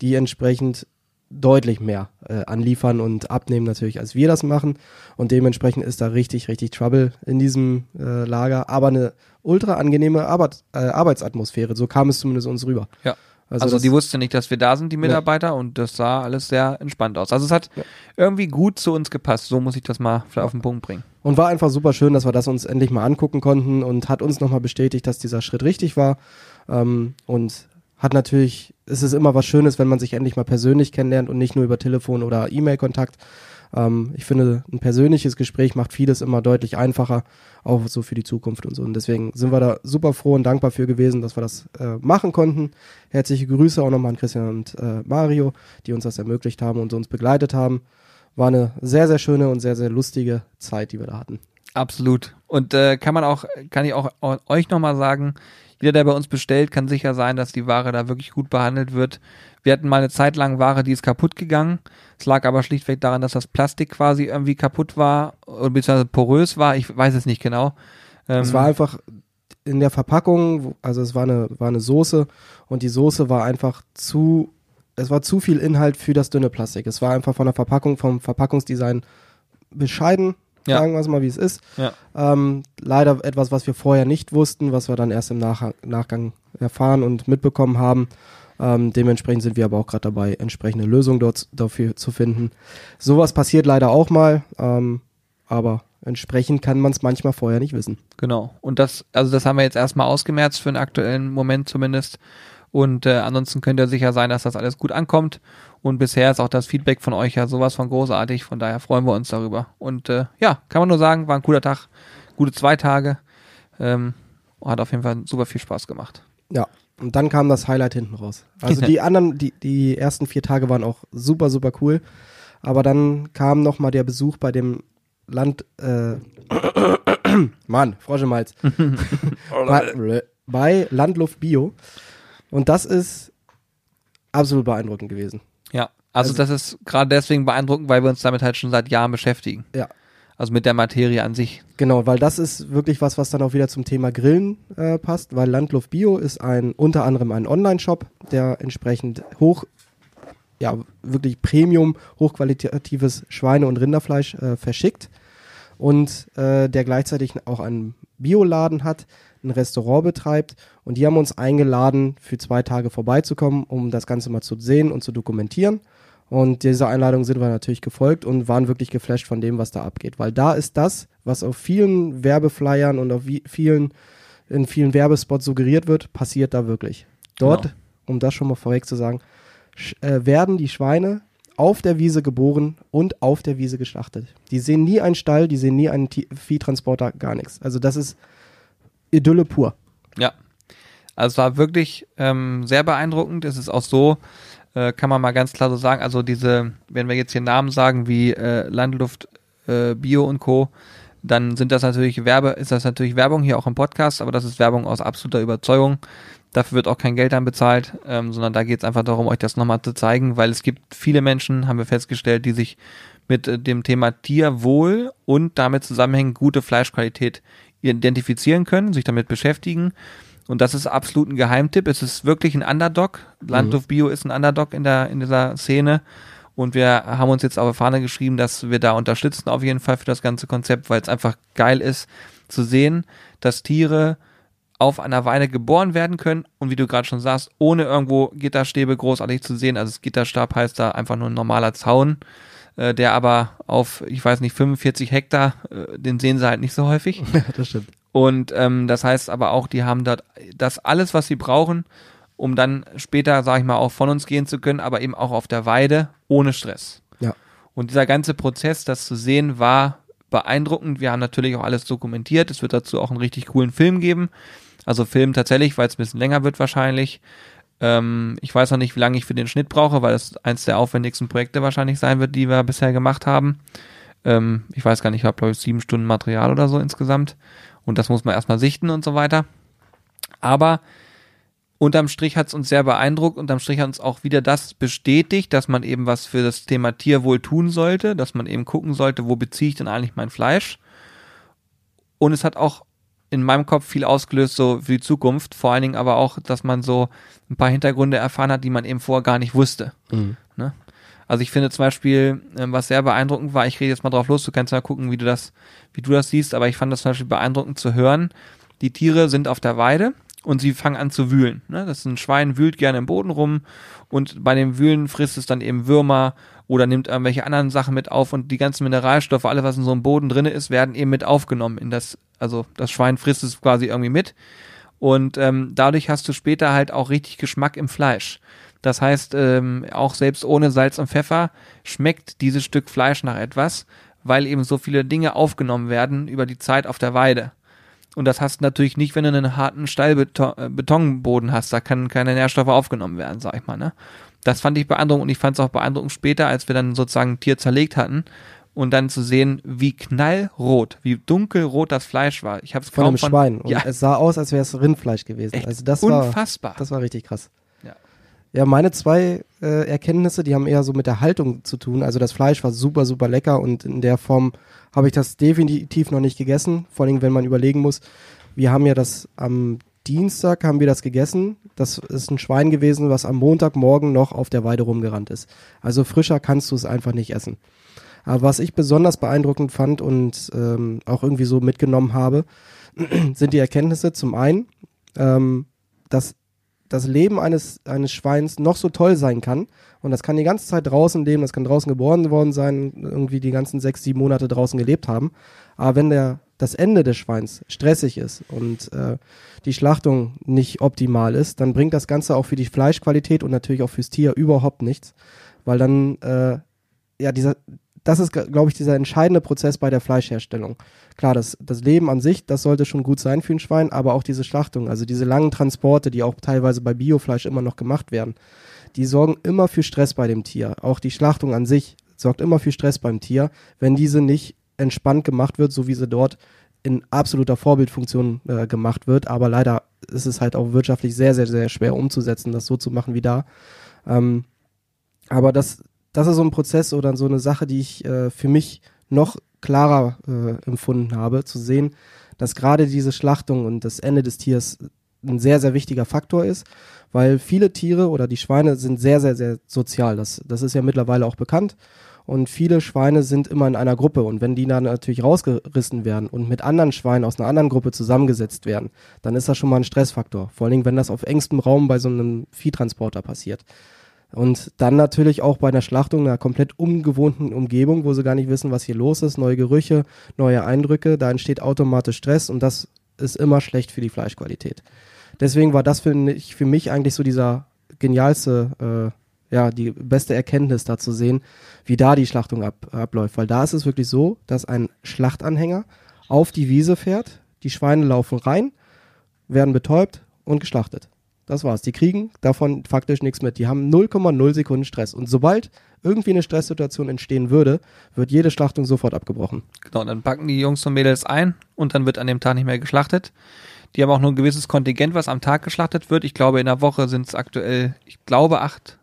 Speaker 2: die entsprechend deutlich mehr äh, anliefern und abnehmen natürlich, als wir das machen. Und dementsprechend ist da richtig, richtig Trouble in diesem äh, Lager. Aber eine ultra angenehme Arbeit, äh, Arbeitsatmosphäre, so kam es zumindest uns rüber.
Speaker 1: Ja.
Speaker 2: Also,
Speaker 1: Also, die wussten nicht, dass wir da sind, die Mitarbeiter, und das sah alles sehr entspannt aus. Also es hat
Speaker 2: Ja.
Speaker 1: irgendwie gut zu uns gepasst. So muss ich das mal vielleicht auf den Punkt bringen.
Speaker 2: Und war einfach super schön, dass wir das uns endlich mal angucken konnten und hat uns nochmal bestätigt, dass dieser Schritt richtig war. Ähm, und hat natürlich, es ist immer was Schönes, wenn man sich endlich mal persönlich kennenlernt und nicht nur über Telefon oder E-Mail-Kontakt. Ähm, ich finde, ein persönliches Gespräch macht vieles immer deutlich einfacher, auch so für die Zukunft und so. Und deswegen sind wir da super froh und dankbar für gewesen, dass wir das äh, machen konnten. Herzliche Grüße auch nochmal an Christian und äh, Mario, die uns das ermöglicht haben und uns begleitet haben. War eine sehr, sehr schöne und sehr, sehr lustige Zeit, die wir da hatten.
Speaker 1: Absolut. Und äh, kann man auch, kann ich auch eu- euch nochmal sagen, jeder, der bei uns bestellt, kann sicher sein, dass die Ware da wirklich gut behandelt wird. Wir hatten mal eine Zeit lang Ware, die ist kaputt gegangen. Es lag aber schlichtweg daran, dass das Plastik quasi irgendwie kaputt war, oder beziehungsweise porös war. Ich weiß es nicht genau. Ähm,
Speaker 2: Es war einfach in der Verpackung, also es war eine, war eine Soße und die Soße war einfach zu, es war zu viel Inhalt für das dünne Plastik. Es war einfach von der Verpackung, vom Verpackungsdesign bescheiden,
Speaker 1: Ja.
Speaker 2: sagen wir es mal, wie es ist.
Speaker 1: Ja.
Speaker 2: Ähm, leider etwas, was wir vorher nicht wussten, was wir dann erst im Nach Nachgang erfahren und mitbekommen haben. Ähm, dementsprechend sind wir aber auch gerade dabei, entsprechende Lösungen dort dafür zu finden. Sowas passiert leider auch mal, ähm, aber entsprechend kann man es manchmal vorher nicht wissen.
Speaker 1: Genau. Und das, also das haben wir jetzt erstmal ausgemerzt für den aktuellen Moment zumindest. Und äh, ansonsten könnt ihr sicher sein, dass das alles gut ankommt. Und bisher ist auch das Feedback von euch ja sowas von großartig. Von daher freuen wir uns darüber. Und äh, ja, kann man nur sagen, war ein cooler Tag, gute zwei Tage. Ähm, hat auf jeden Fall super viel Spaß gemacht.
Speaker 2: Ja, und dann kam das Highlight hinten raus. Also die anderen, die, die ersten vier Tage waren auch super, super cool. Aber dann kam noch mal der Besuch bei dem Land, äh, Mann, Frosch im Hals. bei, bei Landluft Bio. Und das ist absolut beeindruckend gewesen.
Speaker 1: Ja, also,
Speaker 2: Also-
Speaker 1: das ist gerade deswegen beeindruckend, weil wir uns damit halt schon seit Jahren beschäftigen.
Speaker 2: Ja.
Speaker 1: Also mit der Materie an sich.
Speaker 2: Genau, weil das ist wirklich was, was dann auch wieder zum Thema Grillen äh, passt, weil Landluft Bio ist ein unter anderem ein Online-Shop, der entsprechend hoch, ja wirklich Premium, hochqualitatives Schweine- und Rinderfleisch äh, verschickt und äh, der gleichzeitig auch einen Bioladen hat, ein Restaurant betreibt und die haben uns eingeladen, für zwei Tage vorbeizukommen, um das Ganze mal zu sehen und zu dokumentieren. Und dieser Einladung sind wir natürlich gefolgt und waren wirklich geflasht von dem, was da abgeht. Weil da ist das, was auf vielen Werbeflyern und auf vielen, in vielen Werbespots suggeriert wird, passiert da wirklich. Dort,
Speaker 1: Genau.
Speaker 2: um das schon mal vorweg zu sagen, äh, werden die Schweine auf der Wiese geboren und auf der Wiese geschlachtet. Die sehen nie einen Stall, die sehen nie einen Ti- Viehtransporter, gar nichts. Also das ist Idylle pur.
Speaker 1: Ja. Also es war wirklich ähm, sehr beeindruckend. Es ist auch so, äh, kann man mal ganz klar so sagen, also diese, wenn wir jetzt hier Namen sagen wie äh, Landluft, äh, Bio und Co., dann sind das natürlich Werbe, ist das natürlich Werbung hier auch im Podcast, aber das ist Werbung aus absoluter Überzeugung. Dafür wird auch kein Geld dann bezahlt, ähm, sondern da geht es einfach darum, euch das nochmal zu zeigen, weil es gibt viele Menschen, haben wir festgestellt, die sich mit äh, dem Thema Tierwohl und damit zusammenhängend gute Fleischqualität identifizieren können, sich damit beschäftigen. Und das ist absolut ein Geheimtipp. Es ist wirklich ein Underdog. Landluft Bio ist ein Underdog in der in dieser Szene. Und wir haben uns jetzt auf die Fahne geschrieben, dass wir da unterstützen auf jeden Fall für das ganze Konzept, weil es einfach geil ist zu sehen, dass Tiere auf einer Weide geboren werden können und wie du gerade schon sagst, ohne irgendwo Gitterstäbe großartig zu sehen. Also das Gitterstab heißt da einfach nur ein normaler Zaun, äh, der aber auf, ich weiß nicht, 45 Hektar, äh, den sehen sie halt nicht so häufig.
Speaker 2: das stimmt.
Speaker 1: Und ähm, das heißt aber auch, die haben dort das alles, was sie brauchen, um dann später, sag ich mal, auch von uns gehen zu können, aber eben auch auf der Weide ohne Stress.
Speaker 2: Ja.
Speaker 1: Und dieser ganze Prozess, das zu sehen, war beeindruckend. Wir haben natürlich auch alles dokumentiert. Es wird dazu auch einen richtig coolen Film geben. Also Film tatsächlich, weil es ein bisschen länger wird wahrscheinlich. Ähm, ich weiß noch nicht, wie lange ich für den Schnitt brauche, weil es eins der aufwendigsten Projekte wahrscheinlich sein wird, die wir bisher gemacht haben. Ähm, ich weiß gar nicht, ich habe glaube ich sieben Stunden Material oder so insgesamt. Und das muss man erstmal sichten und so weiter. Aber unterm Strich hat es uns sehr beeindruckt. Unterm Strich hat uns auch wieder das bestätigt, dass man eben was für das Thema Tierwohl tun sollte, dass man eben gucken sollte, wo beziehe ich denn eigentlich mein Fleisch. Und es hat auch in meinem Kopf viel ausgelöst, so für die Zukunft. Vor allen Dingen aber auch, dass man so ein paar Hintergründe erfahren hat, die man eben vorher gar nicht wusste.
Speaker 2: Mhm.
Speaker 1: Ne? Also ich finde zum Beispiel, ähm, was sehr beeindruckend war, ich rede jetzt mal drauf los, du kannst mal gucken, wie du das, wie du das siehst, aber ich fand das zum Beispiel beeindruckend zu hören. Die Tiere sind auf der Weide und sie fangen an zu wühlen. Ne? Das ist ein Schwein wühlt gerne im Boden rum und bei dem Wühlen frisst es dann eben Würmer oder nimmt irgendwelche anderen Sachen mit auf und die ganzen Mineralstoffe, alles was in so einem Boden drinne ist, werden eben mit aufgenommen in das, also das Schwein frisst es quasi irgendwie mit und ähm, dadurch hast du später halt auch richtig Geschmack im Fleisch. Das heißt, ähm, auch selbst ohne Salz und Pfeffer schmeckt dieses Stück Fleisch nach etwas, weil eben so viele Dinge aufgenommen werden über die Zeit auf der Weide. Und das hast du natürlich nicht, wenn du einen harten Steilbetonboden hast. Da können keine Nährstoffe aufgenommen werden, sag ich mal. Ne? Das fand ich beeindruckend und ich fand es auch beeindruckend später, als wir dann sozusagen ein Tier zerlegt hatten und dann zu sehen, wie knallrot, wie dunkelrot das Fleisch war. Ich habe es
Speaker 2: Von
Speaker 1: kaum
Speaker 2: einem Schwein. Und
Speaker 1: ja,
Speaker 2: es sah aus, als wäre es Rindfleisch gewesen.
Speaker 1: echt
Speaker 2: also das war,
Speaker 1: unfassbar.
Speaker 2: das war richtig krass.
Speaker 1: Ja.
Speaker 2: Meine zwei äh, Erkenntnisse, die haben eher so mit der Haltung zu tun. Also das Fleisch war super, super lecker und in der Form habe ich das definitiv noch nicht gegessen. Vor allem, wenn man überlegen muss, wir haben ja das am Dienstag haben wir das gegessen. Das ist ein Schwein gewesen, was am Montagmorgen noch auf der Weide rumgerannt ist. Also frischer kannst du es einfach nicht essen. Aber was ich besonders beeindruckend fand und ähm, auch irgendwie so mitgenommen habe, sind die Erkenntnisse zum einen, ähm, dass das Leben eines, eines Schweins noch so toll sein kann. Und das kann die ganze Zeit draußen leben, das kann draußen geboren worden sein, irgendwie die ganzen sechs, sieben Monate draußen gelebt haben. Aber wenn der, das Ende des Schweins stressig ist und äh, die Schlachtung nicht optimal ist, dann bringt das Ganze auch für die Fleischqualität und natürlich auch fürs Tier überhaupt nichts. Weil dann, äh, ja, dieser, das ist, glaube ich, dieser entscheidende Prozess bei der Fleischherstellung. Klar, das, das Leben an sich, das sollte schon gut sein für ein Schwein, aber auch diese Schlachtung, also diese langen Transporte, die auch teilweise bei Biofleisch immer noch gemacht werden, die sorgen immer für Stress bei dem Tier. Auch die Schlachtung an sich sorgt immer für Stress beim Tier, wenn diese nicht entspannt gemacht wird, so wie sie dort in absoluter Vorbildfunktion äh, gemacht wird. Aber leider ist es halt auch wirtschaftlich sehr, sehr, sehr schwer umzusetzen, das so zu machen wie da. Ähm, aber das, das ist so ein Prozess oder so eine Sache, die ich äh, für mich noch klarer äh, empfunden habe, zu sehen, dass gerade diese Schlachtung und das Ende des Tiers ein sehr, sehr wichtiger Faktor ist, weil viele Tiere oder die Schweine sind sehr, sehr, sehr sozial. Das, das ist ja mittlerweile auch bekannt. Und viele Schweine sind immer in einer Gruppe. Und wenn die dann natürlich rausgerissen werden und mit anderen Schweinen aus einer anderen Gruppe zusammengesetzt werden, dann ist das schon mal ein Stressfaktor. Vor allen Dingen, wenn das auf engstem Raum bei so einem Viehtransporter passiert. Und dann natürlich auch bei einer Schlachtung, einer komplett ungewohnten Umgebung, wo sie gar nicht wissen, was hier los ist, neue Gerüche, neue Eindrücke, da entsteht automatisch Stress und das ist immer schlecht für die Fleischqualität. Deswegen war das für mich, für mich eigentlich so dieser genialste, äh, ja, die beste Erkenntnis da zu sehen, wie da die Schlachtung ab, abläuft. Weil da ist es wirklich so, dass ein Schlachtanhänger auf die Wiese fährt, die Schweine laufen rein, werden betäubt und geschlachtet. Das war's. Die kriegen davon faktisch nichts mit. Die haben 0,0 Sekunden Stress. Und sobald irgendwie eine Stresssituation entstehen würde, wird jede Schlachtung sofort abgebrochen.
Speaker 1: Genau, dann packen die Jungs und Mädels ein und dann wird an dem Tag nicht mehr geschlachtet. Die haben auch nur ein gewisses Kontingent, was am Tag geschlachtet wird. Ich glaube, in der Woche sind es aktuell, ich glaube, acht,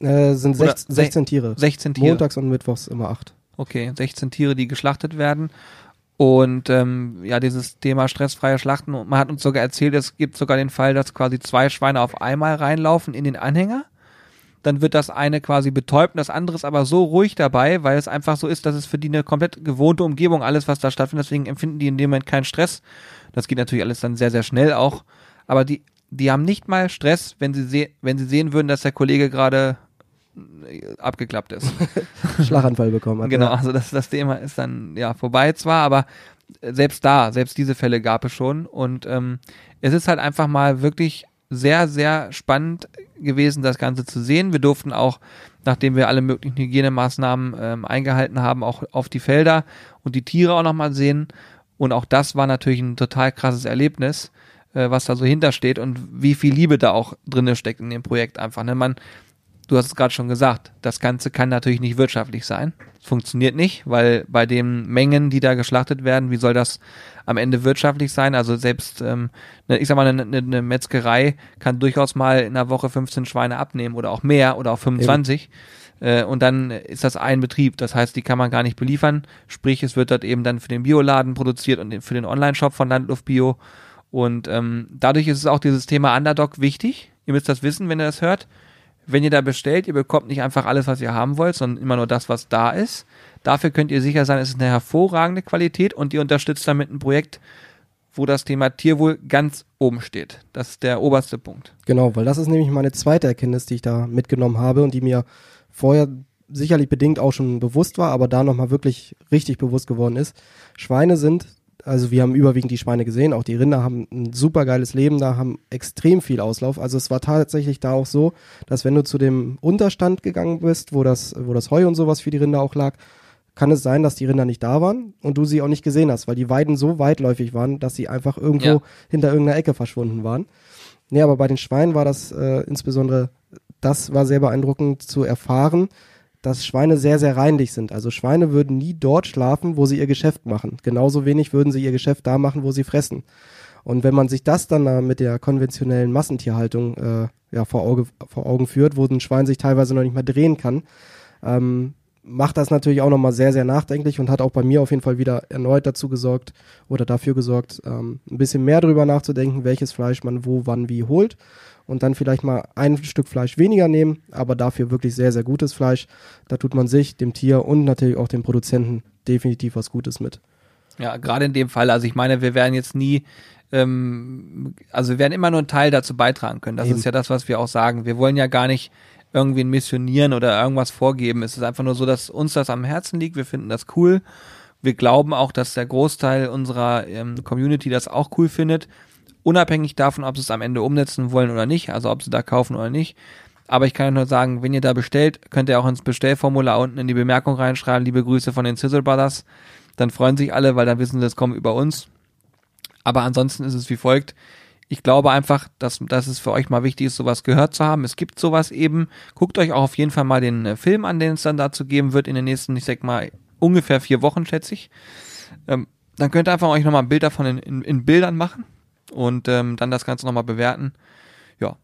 Speaker 2: Äh, sind 16, 16 Tiere.
Speaker 1: 16 Tiere.
Speaker 2: Montags und Mittwochs immer acht.
Speaker 1: Okay, 16 Tiere, die geschlachtet werden. Und ähm, ja, dieses Thema stressfreie Schlachten. Und man hat uns sogar erzählt, es gibt sogar den Fall, dass quasi zwei Schweine auf einmal reinlaufen in den Anhänger. Dann wird das eine quasi betäubt und das andere ist aber so ruhig dabei, weil es einfach so ist, dass es für die eine komplett gewohnte Umgebung alles, was da stattfindet. Deswegen empfinden die in dem Moment keinen Stress. Das geht natürlich alles dann sehr, sehr schnell auch. Aber die, die haben nicht mal Stress, wenn sie, wenn sie sehen würden, dass der Kollege gerade abgeklappt ist.
Speaker 2: Schlaganfall bekommen hat.
Speaker 1: Genau,
Speaker 2: Ja.
Speaker 1: also das, das Thema ist dann ja vorbei zwar, aber selbst da, selbst diese Fälle gab es schon und ähm, es ist halt einfach mal wirklich sehr, sehr spannend gewesen, das Ganze zu sehen. Wir durften auch, nachdem wir alle möglichen Hygienemaßnahmen ähm, eingehalten haben, auch auf die Felder und die Tiere auch nochmal sehen. Und auch das war natürlich ein total krasses Erlebnis, äh, was da so hintersteht und wie viel Liebe da auch drinne steckt in dem Projekt einfach. Ne? Man, du hast es gerade schon gesagt, das Ganze kann natürlich nicht wirtschaftlich sein. Funktioniert nicht, weil bei den Mengen, die da geschlachtet werden, wie soll das am Ende wirtschaftlich sein? Also selbst, ähm, ne, ich sag mal, eine, eine Metzgerei kann durchaus mal in einer Woche 15 Schweine abnehmen oder auch mehr oder auch 25. Äh, und dann ist das ein Betrieb. Das heißt, die kann man gar nicht beliefern. Sprich, es wird dort eben dann für den Bioladen produziert und für den Online-Shop von Landluft Bio. Und ähm, dadurch ist es auch dieses Thema Underdog wichtig. Ihr müsst das wissen, wenn ihr das hört wenn ihr da bestellt, ihr bekommt nicht einfach alles, was ihr haben wollt, sondern immer nur das, was da ist. Dafür könnt ihr sicher sein, es ist eine hervorragende Qualität und ihr unterstützt damit ein Projekt, wo das Thema Tierwohl ganz oben steht. Das ist der oberste Punkt.
Speaker 2: Genau, weil das ist nämlich meine zweite Erkenntnis, die ich da mitgenommen habe und die mir vorher sicherlich bedingt auch schon bewusst war, aber da nochmal wirklich richtig bewusst geworden ist. Schweine sind also wir haben überwiegend die Schweine gesehen, auch die Rinder haben ein super geiles Leben da, haben extrem viel Auslauf. Also es war tatsächlich da auch so, dass wenn du zu dem Unterstand gegangen bist, wo das, wo das Heu und sowas für die Rinder auch lag, kann es sein, dass die Rinder nicht da waren und du sie auch nicht gesehen hast, weil die Weiden so weitläufig waren, dass sie einfach irgendwo ja. hinter irgendeiner Ecke verschwunden waren. Nee, aber bei den Schweinen war das äh, insbesondere, das war sehr beeindruckend zu erfahren, dass Schweine sehr, sehr reinlich sind. Also Schweine würden nie dort schlafen, wo sie ihr Geschäft machen. Genauso wenig würden sie ihr Geschäft da machen, wo sie fressen. Und wenn man sich das dann mit der konventionellen Massentierhaltung äh, ja, vor, Auge, vor Augen führt, wo ein Schwein sich teilweise noch nicht mal drehen kann, ähm, macht das natürlich auch nochmal sehr, sehr nachdenklich und hat auch bei mir auf jeden Fall wieder erneut dazu gesorgt oder dafür gesorgt, ähm, ein bisschen mehr darüber nachzudenken, welches Fleisch man wo, wann, wie holt und dann vielleicht mal ein Stück Fleisch weniger nehmen, aber dafür wirklich sehr, sehr gutes Fleisch. Da tut man sich, dem Tier und natürlich auch dem Produzenten definitiv was Gutes mit.
Speaker 1: Ja, gerade in dem Fall. Also ich meine, wir werden jetzt nie, ähm, also wir werden immer nur einen Teil dazu beitragen können. Das Eben. ist ja das, was wir auch sagen. Wir wollen ja gar nicht irgendwie missionieren oder irgendwas vorgeben. Es ist einfach nur so, dass uns das am Herzen liegt. Wir finden das cool. Wir glauben auch, dass der Großteil unserer ähm, Community das auch cool findet unabhängig davon, ob sie es am Ende umsetzen wollen oder nicht, also ob sie da kaufen oder nicht. Aber ich kann nur sagen, wenn ihr da bestellt, könnt ihr auch ins Bestellformular unten in die Bemerkung reinschreiben, liebe Grüße von den Sizzle Brothers. Dann freuen sich alle, weil dann wissen sie, es kommt über uns. Aber ansonsten ist es wie folgt. Ich glaube einfach, dass, dass es für euch mal wichtig ist, sowas gehört zu haben. Es gibt sowas eben. Guckt euch auch auf jeden Fall mal den äh, Film an, den es dann dazu geben wird in den nächsten, ich sag mal, ungefähr vier Wochen, schätze ich. Ähm, dann könnt ihr einfach euch nochmal ein Bild davon in, in, in Bildern machen und ähm, dann das Ganze nochmal bewerten. Ja.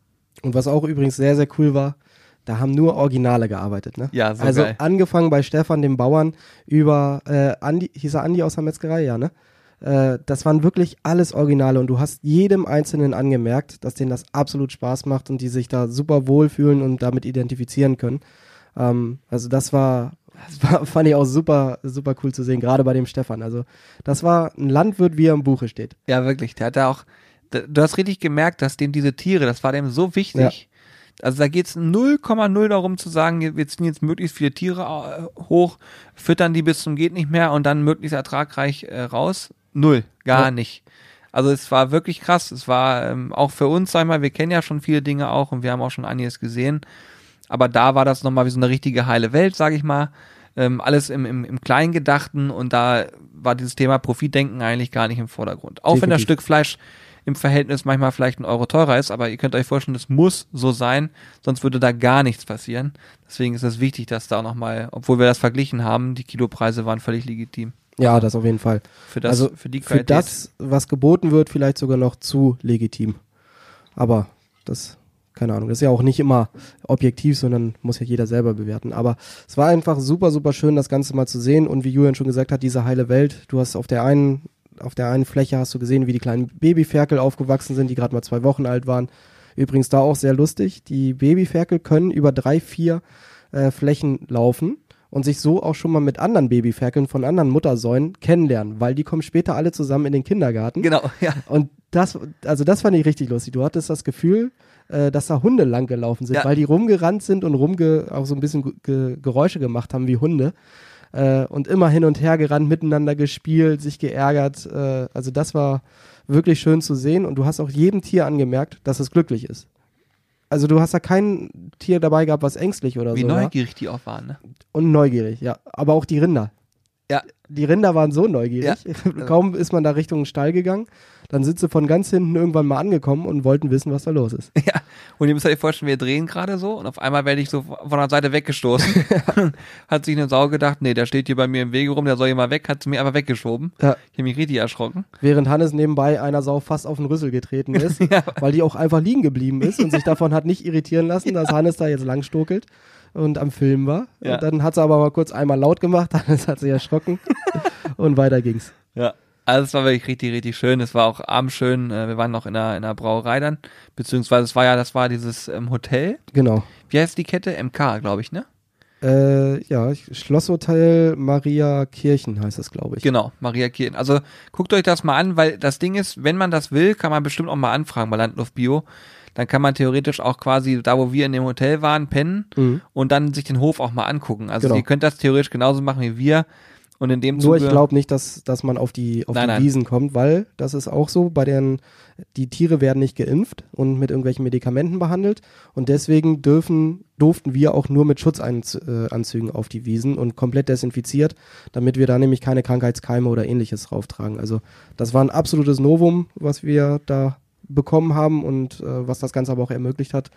Speaker 2: Und was auch übrigens sehr, sehr cool war, da haben nur Originale gearbeitet, ne?
Speaker 1: Ja, so
Speaker 2: Also
Speaker 1: geil.
Speaker 2: angefangen bei Stefan, dem Bauern, über äh, Andi, hieß er Andi aus der Metzgerei, ja, ne? Äh, das waren wirklich alles Originale und du hast jedem Einzelnen angemerkt, dass denen das absolut Spaß macht und die sich da super wohlfühlen und damit identifizieren können. Ähm, also das war das war, fand ich auch super, super cool zu sehen, gerade bei dem Stefan. Also, das war ein Landwirt, wie er im Buche steht.
Speaker 1: Ja, wirklich. Der hat da auch, du hast richtig gemerkt, dass dem diese Tiere, das war dem so wichtig. Ja. Also da geht es 0,0 darum zu sagen, wir ziehen jetzt möglichst viele Tiere äh, hoch, füttern die bis zum geht nicht mehr und dann möglichst ertragreich äh, raus. Null, gar ja. nicht. Also es war wirklich krass. Es war ähm, auch für uns, sag ich mal, wir kennen ja schon viele Dinge auch und wir haben auch schon einiges gesehen. Aber da war das nochmal wie so eine richtige heile Welt, sage ich mal. Ähm, alles im, im, im Kleingedachten und da war dieses Thema Profitdenken eigentlich gar nicht im Vordergrund. Auch Definitiv. wenn das Stück Fleisch im Verhältnis manchmal vielleicht ein Euro teurer ist, aber ihr könnt euch vorstellen, das muss so sein, sonst würde da gar nichts passieren. Deswegen ist es wichtig, dass da auch nochmal, obwohl wir das verglichen haben, die Kilopreise waren völlig legitim.
Speaker 2: Ja, das auf jeden Fall.
Speaker 1: Für das,
Speaker 2: also
Speaker 1: für die Qualität.
Speaker 2: Für das, was geboten wird, vielleicht sogar noch zu legitim. Aber das keine Ahnung, das ist ja auch nicht immer objektiv, sondern muss ja jeder selber bewerten. Aber es war einfach super, super schön, das Ganze mal zu sehen. Und wie Julian schon gesagt hat, diese heile Welt, du hast auf der einen, auf der einen Fläche hast du gesehen, wie die kleinen Babyferkel aufgewachsen sind, die gerade mal zwei Wochen alt waren. Übrigens da auch sehr lustig. Die Babyferkel können über drei, vier äh, Flächen laufen und sich so auch schon mal mit anderen Babyferkeln von anderen Muttersäulen kennenlernen, weil die kommen später alle zusammen in den Kindergarten.
Speaker 1: Genau, ja.
Speaker 2: Und das, also das fand ich richtig lustig. Du hattest das Gefühl, äh, dass da Hunde lang gelaufen sind, ja. weil die rumgerannt sind und rumge auch so ein bisschen ge Geräusche gemacht haben wie Hunde. äh, und immer hin und her gerannt, miteinander gespielt, sich geärgert. Äh, also das war wirklich schön zu sehen und du hast auch jedem Tier angemerkt, dass es glücklich ist. Also du hast da kein Tier dabei gehabt, was ängstlich oder
Speaker 1: Wie
Speaker 2: so war.
Speaker 1: neugierig die auch waren, ne?
Speaker 2: Und neugierig, ja. Aber auch die Rinder.
Speaker 1: Ja.
Speaker 2: Die Rinder waren so neugierig.
Speaker 1: Ja.
Speaker 2: Kaum ist man da Richtung Stall gegangen, dann sind sie von ganz hinten irgendwann mal angekommen und wollten wissen, was da los ist.
Speaker 1: Ja, und ihr müsst euch vorstellen, wir drehen gerade so und auf einmal werde ich so von der Seite weggestoßen. hat sich eine Sau gedacht, nee, der steht hier bei mir im Wege rum, der soll hier mal weg, hat sie mir einfach weggeschoben.
Speaker 2: Ja.
Speaker 1: Ich habe mich richtig erschrocken.
Speaker 2: Während Hannes nebenbei einer Sau fast auf den Rüssel getreten ist, weil die auch einfach liegen geblieben ist und sich davon hat nicht irritieren lassen, dass Hannes da jetzt langstokelt und am Film war.
Speaker 1: Ja.
Speaker 2: Und dann hat sie aber mal kurz einmal laut gemacht, Hannes hat sich erschrocken und weiter ging's.
Speaker 1: Ja. Also es war wirklich richtig, richtig schön. Es war auch abends schön. Äh, Wir waren noch in einer, in einer Brauerei dann. Beziehungsweise es war ja, das war dieses ähm, Hotel.
Speaker 2: Genau.
Speaker 1: Wie heißt die Kette? MK, glaube ich, ne?
Speaker 2: Äh, ja, Schlosshotel Maria Kirchen heißt es, glaube ich.
Speaker 1: Genau, Maria Kirchen. Also guckt euch das mal an, weil das Ding ist, wenn man das will, kann man bestimmt auch mal anfragen bei Landluft Bio. Dann kann man theoretisch auch quasi da, wo wir in dem Hotel waren, pennen
Speaker 2: Mhm.
Speaker 1: und dann sich den Hof auch mal angucken. Also
Speaker 2: Genau.
Speaker 1: ihr könnt das theoretisch genauso machen wie wir. Und in dem
Speaker 2: Nur
Speaker 1: Zuge,
Speaker 2: ich glaube nicht, dass, dass man auf die, auf
Speaker 1: Nein,
Speaker 2: die
Speaker 1: nein.
Speaker 2: Wiesen kommt, weil das ist auch so, bei den, die Tiere werden nicht geimpft und mit irgendwelchen Medikamenten behandelt und deswegen dürfen, durften wir auch nur mit Schutzanzügen auf die Wiesen und komplett desinfiziert, damit wir da nämlich keine Krankheitskeime oder ähnliches drauftragen. Also das war ein absolutes Novum, was wir da bekommen haben und äh, was das Ganze aber auch ermöglicht hat.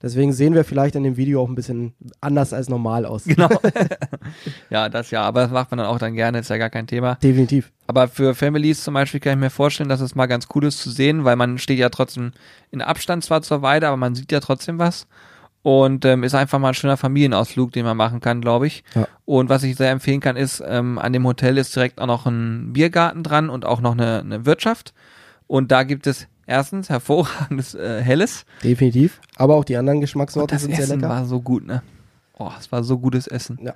Speaker 2: Deswegen sehen wir vielleicht in dem Video auch ein bisschen anders als normal aus.
Speaker 1: Genau. ja, das ja, aber das macht man dann auch dann gerne, ist ja gar kein Thema.
Speaker 2: Definitiv.
Speaker 1: Aber für Families zum Beispiel kann ich mir vorstellen, dass es mal ganz cool ist zu sehen, weil man steht ja trotzdem in Abstand zwar zur Weide, aber man sieht ja trotzdem was. Und ähm, ist einfach mal ein schöner Familienausflug, den man machen kann, glaube ich.
Speaker 2: Ja.
Speaker 1: Und was ich sehr empfehlen kann, ist, ähm, an dem Hotel ist direkt auch noch ein Biergarten dran und auch noch eine, eine Wirtschaft. Und da gibt es erstens hervorragendes äh, Helles.
Speaker 2: Definitiv. Aber auch die anderen Geschmackssorten
Speaker 1: das
Speaker 2: sind sehr
Speaker 1: Essen
Speaker 2: lecker.
Speaker 1: war so gut, ne? Oh, es war so gutes Essen.
Speaker 2: Ja.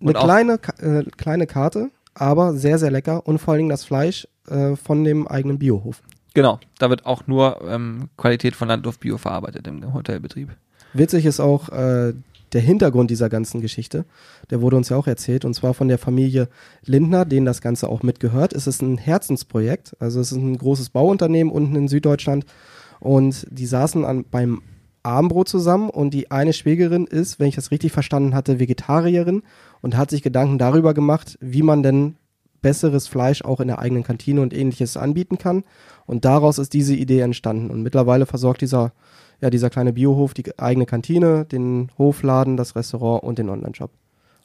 Speaker 1: Und
Speaker 2: Eine kleine, äh, kleine Karte, aber sehr, sehr lecker und vor allen Dingen das Fleisch äh, von dem eigenen Biohof.
Speaker 1: Genau, da wird auch nur ähm, Qualität von Landluft Bio verarbeitet im Hotelbetrieb.
Speaker 2: Witzig ist auch äh, der Hintergrund dieser ganzen Geschichte. Der wurde uns ja auch erzählt und zwar von der Familie Lindner, denen das Ganze auch mitgehört. Es ist ein Herzensprojekt, also es ist ein großes Bauunternehmen unten in Süddeutschland und die saßen an, beim Abendbrot zusammen und die eine Schwägerin ist, wenn ich das richtig verstanden hatte, Vegetarierin und hat sich Gedanken darüber gemacht, wie man denn besseres Fleisch auch in der eigenen Kantine und ähnliches anbieten kann. Und daraus ist diese Idee entstanden. Und mittlerweile versorgt dieser, ja, dieser kleine Biohof die eigene Kantine, den Hofladen, das Restaurant und den Online-Shop.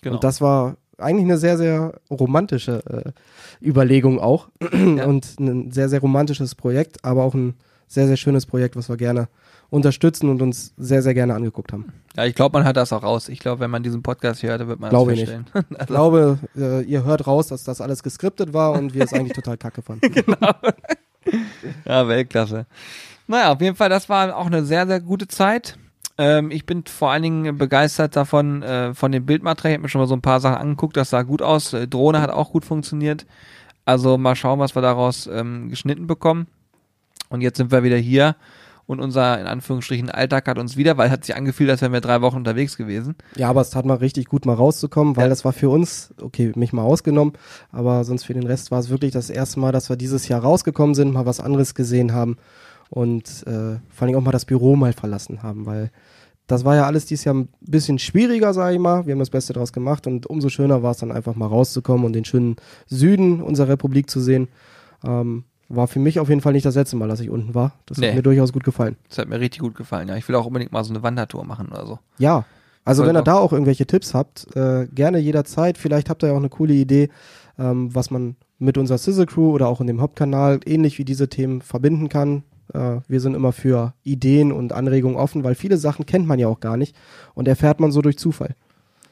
Speaker 1: Genau.
Speaker 2: Und das war eigentlich eine sehr, sehr romantische äh, Überlegung auch. Und ein sehr, sehr romantisches Projekt, aber auch ein sehr, sehr schönes Projekt, was wir gerne unterstützen und uns sehr, sehr gerne angeguckt haben.
Speaker 1: Ja, ich glaube, man hört das auch raus. Ich glaube, wenn man diesen Podcast hört, wird man
Speaker 2: Glaube
Speaker 1: das
Speaker 2: ich
Speaker 1: feststellen.
Speaker 2: Ich glaube, äh, ihr hört raus, dass das alles geskriptet war und wir es eigentlich total kacke fanden.
Speaker 1: ja, Weltklasse. Naja, auf jeden Fall, das war auch eine sehr, sehr gute Zeit. Ähm, ich bin vor allen Dingen begeistert davon, äh, von dem Bildmaterial. Ich habe mir schon mal so ein paar Sachen angeguckt, das sah gut aus. Äh, Drohne hat auch gut funktioniert. Also mal schauen, was wir daraus ähm, geschnitten bekommen. Und jetzt sind wir wieder hier und unser, in Anführungsstrichen, Alltag hat uns wieder, weil hat sich angefühlt, als wären wir drei Wochen unterwegs gewesen.
Speaker 2: Ja, aber es tat mal richtig gut, mal rauszukommen, weil
Speaker 1: Ja.
Speaker 2: das war für uns, okay, mich mal ausgenommen, aber sonst für den Rest war es wirklich das erste Mal, dass wir dieses Jahr rausgekommen sind, mal was anderes gesehen haben und äh, vor allem auch mal das Büro mal verlassen haben, weil das war ja alles dieses Jahr ein bisschen schwieriger, sage ich mal. Wir haben das Beste draus gemacht und umso schöner war es dann einfach mal rauszukommen und den schönen Süden unserer Republik zu sehen. Ähm, war für mich auf jeden Fall nicht das letzte Mal, dass ich unten war. Das
Speaker 1: Nee.
Speaker 2: hat mir durchaus gut gefallen.
Speaker 1: Das hat mir richtig gut gefallen. Ja, ich will auch unbedingt mal so eine Wandertour machen oder so.
Speaker 2: Ja, also wenn ihr da auch irgendwelche Tipps habt, äh, gerne jederzeit. Vielleicht habt ihr ja auch eine coole Idee, ähm, was man mit unserer Sizzle Crew oder auch in dem Hauptkanal ähnlich wie diese Themen verbinden kann. Äh, wir sind immer für Ideen und Anregungen offen, weil viele Sachen kennt man ja auch gar nicht und erfährt man so durch Zufall.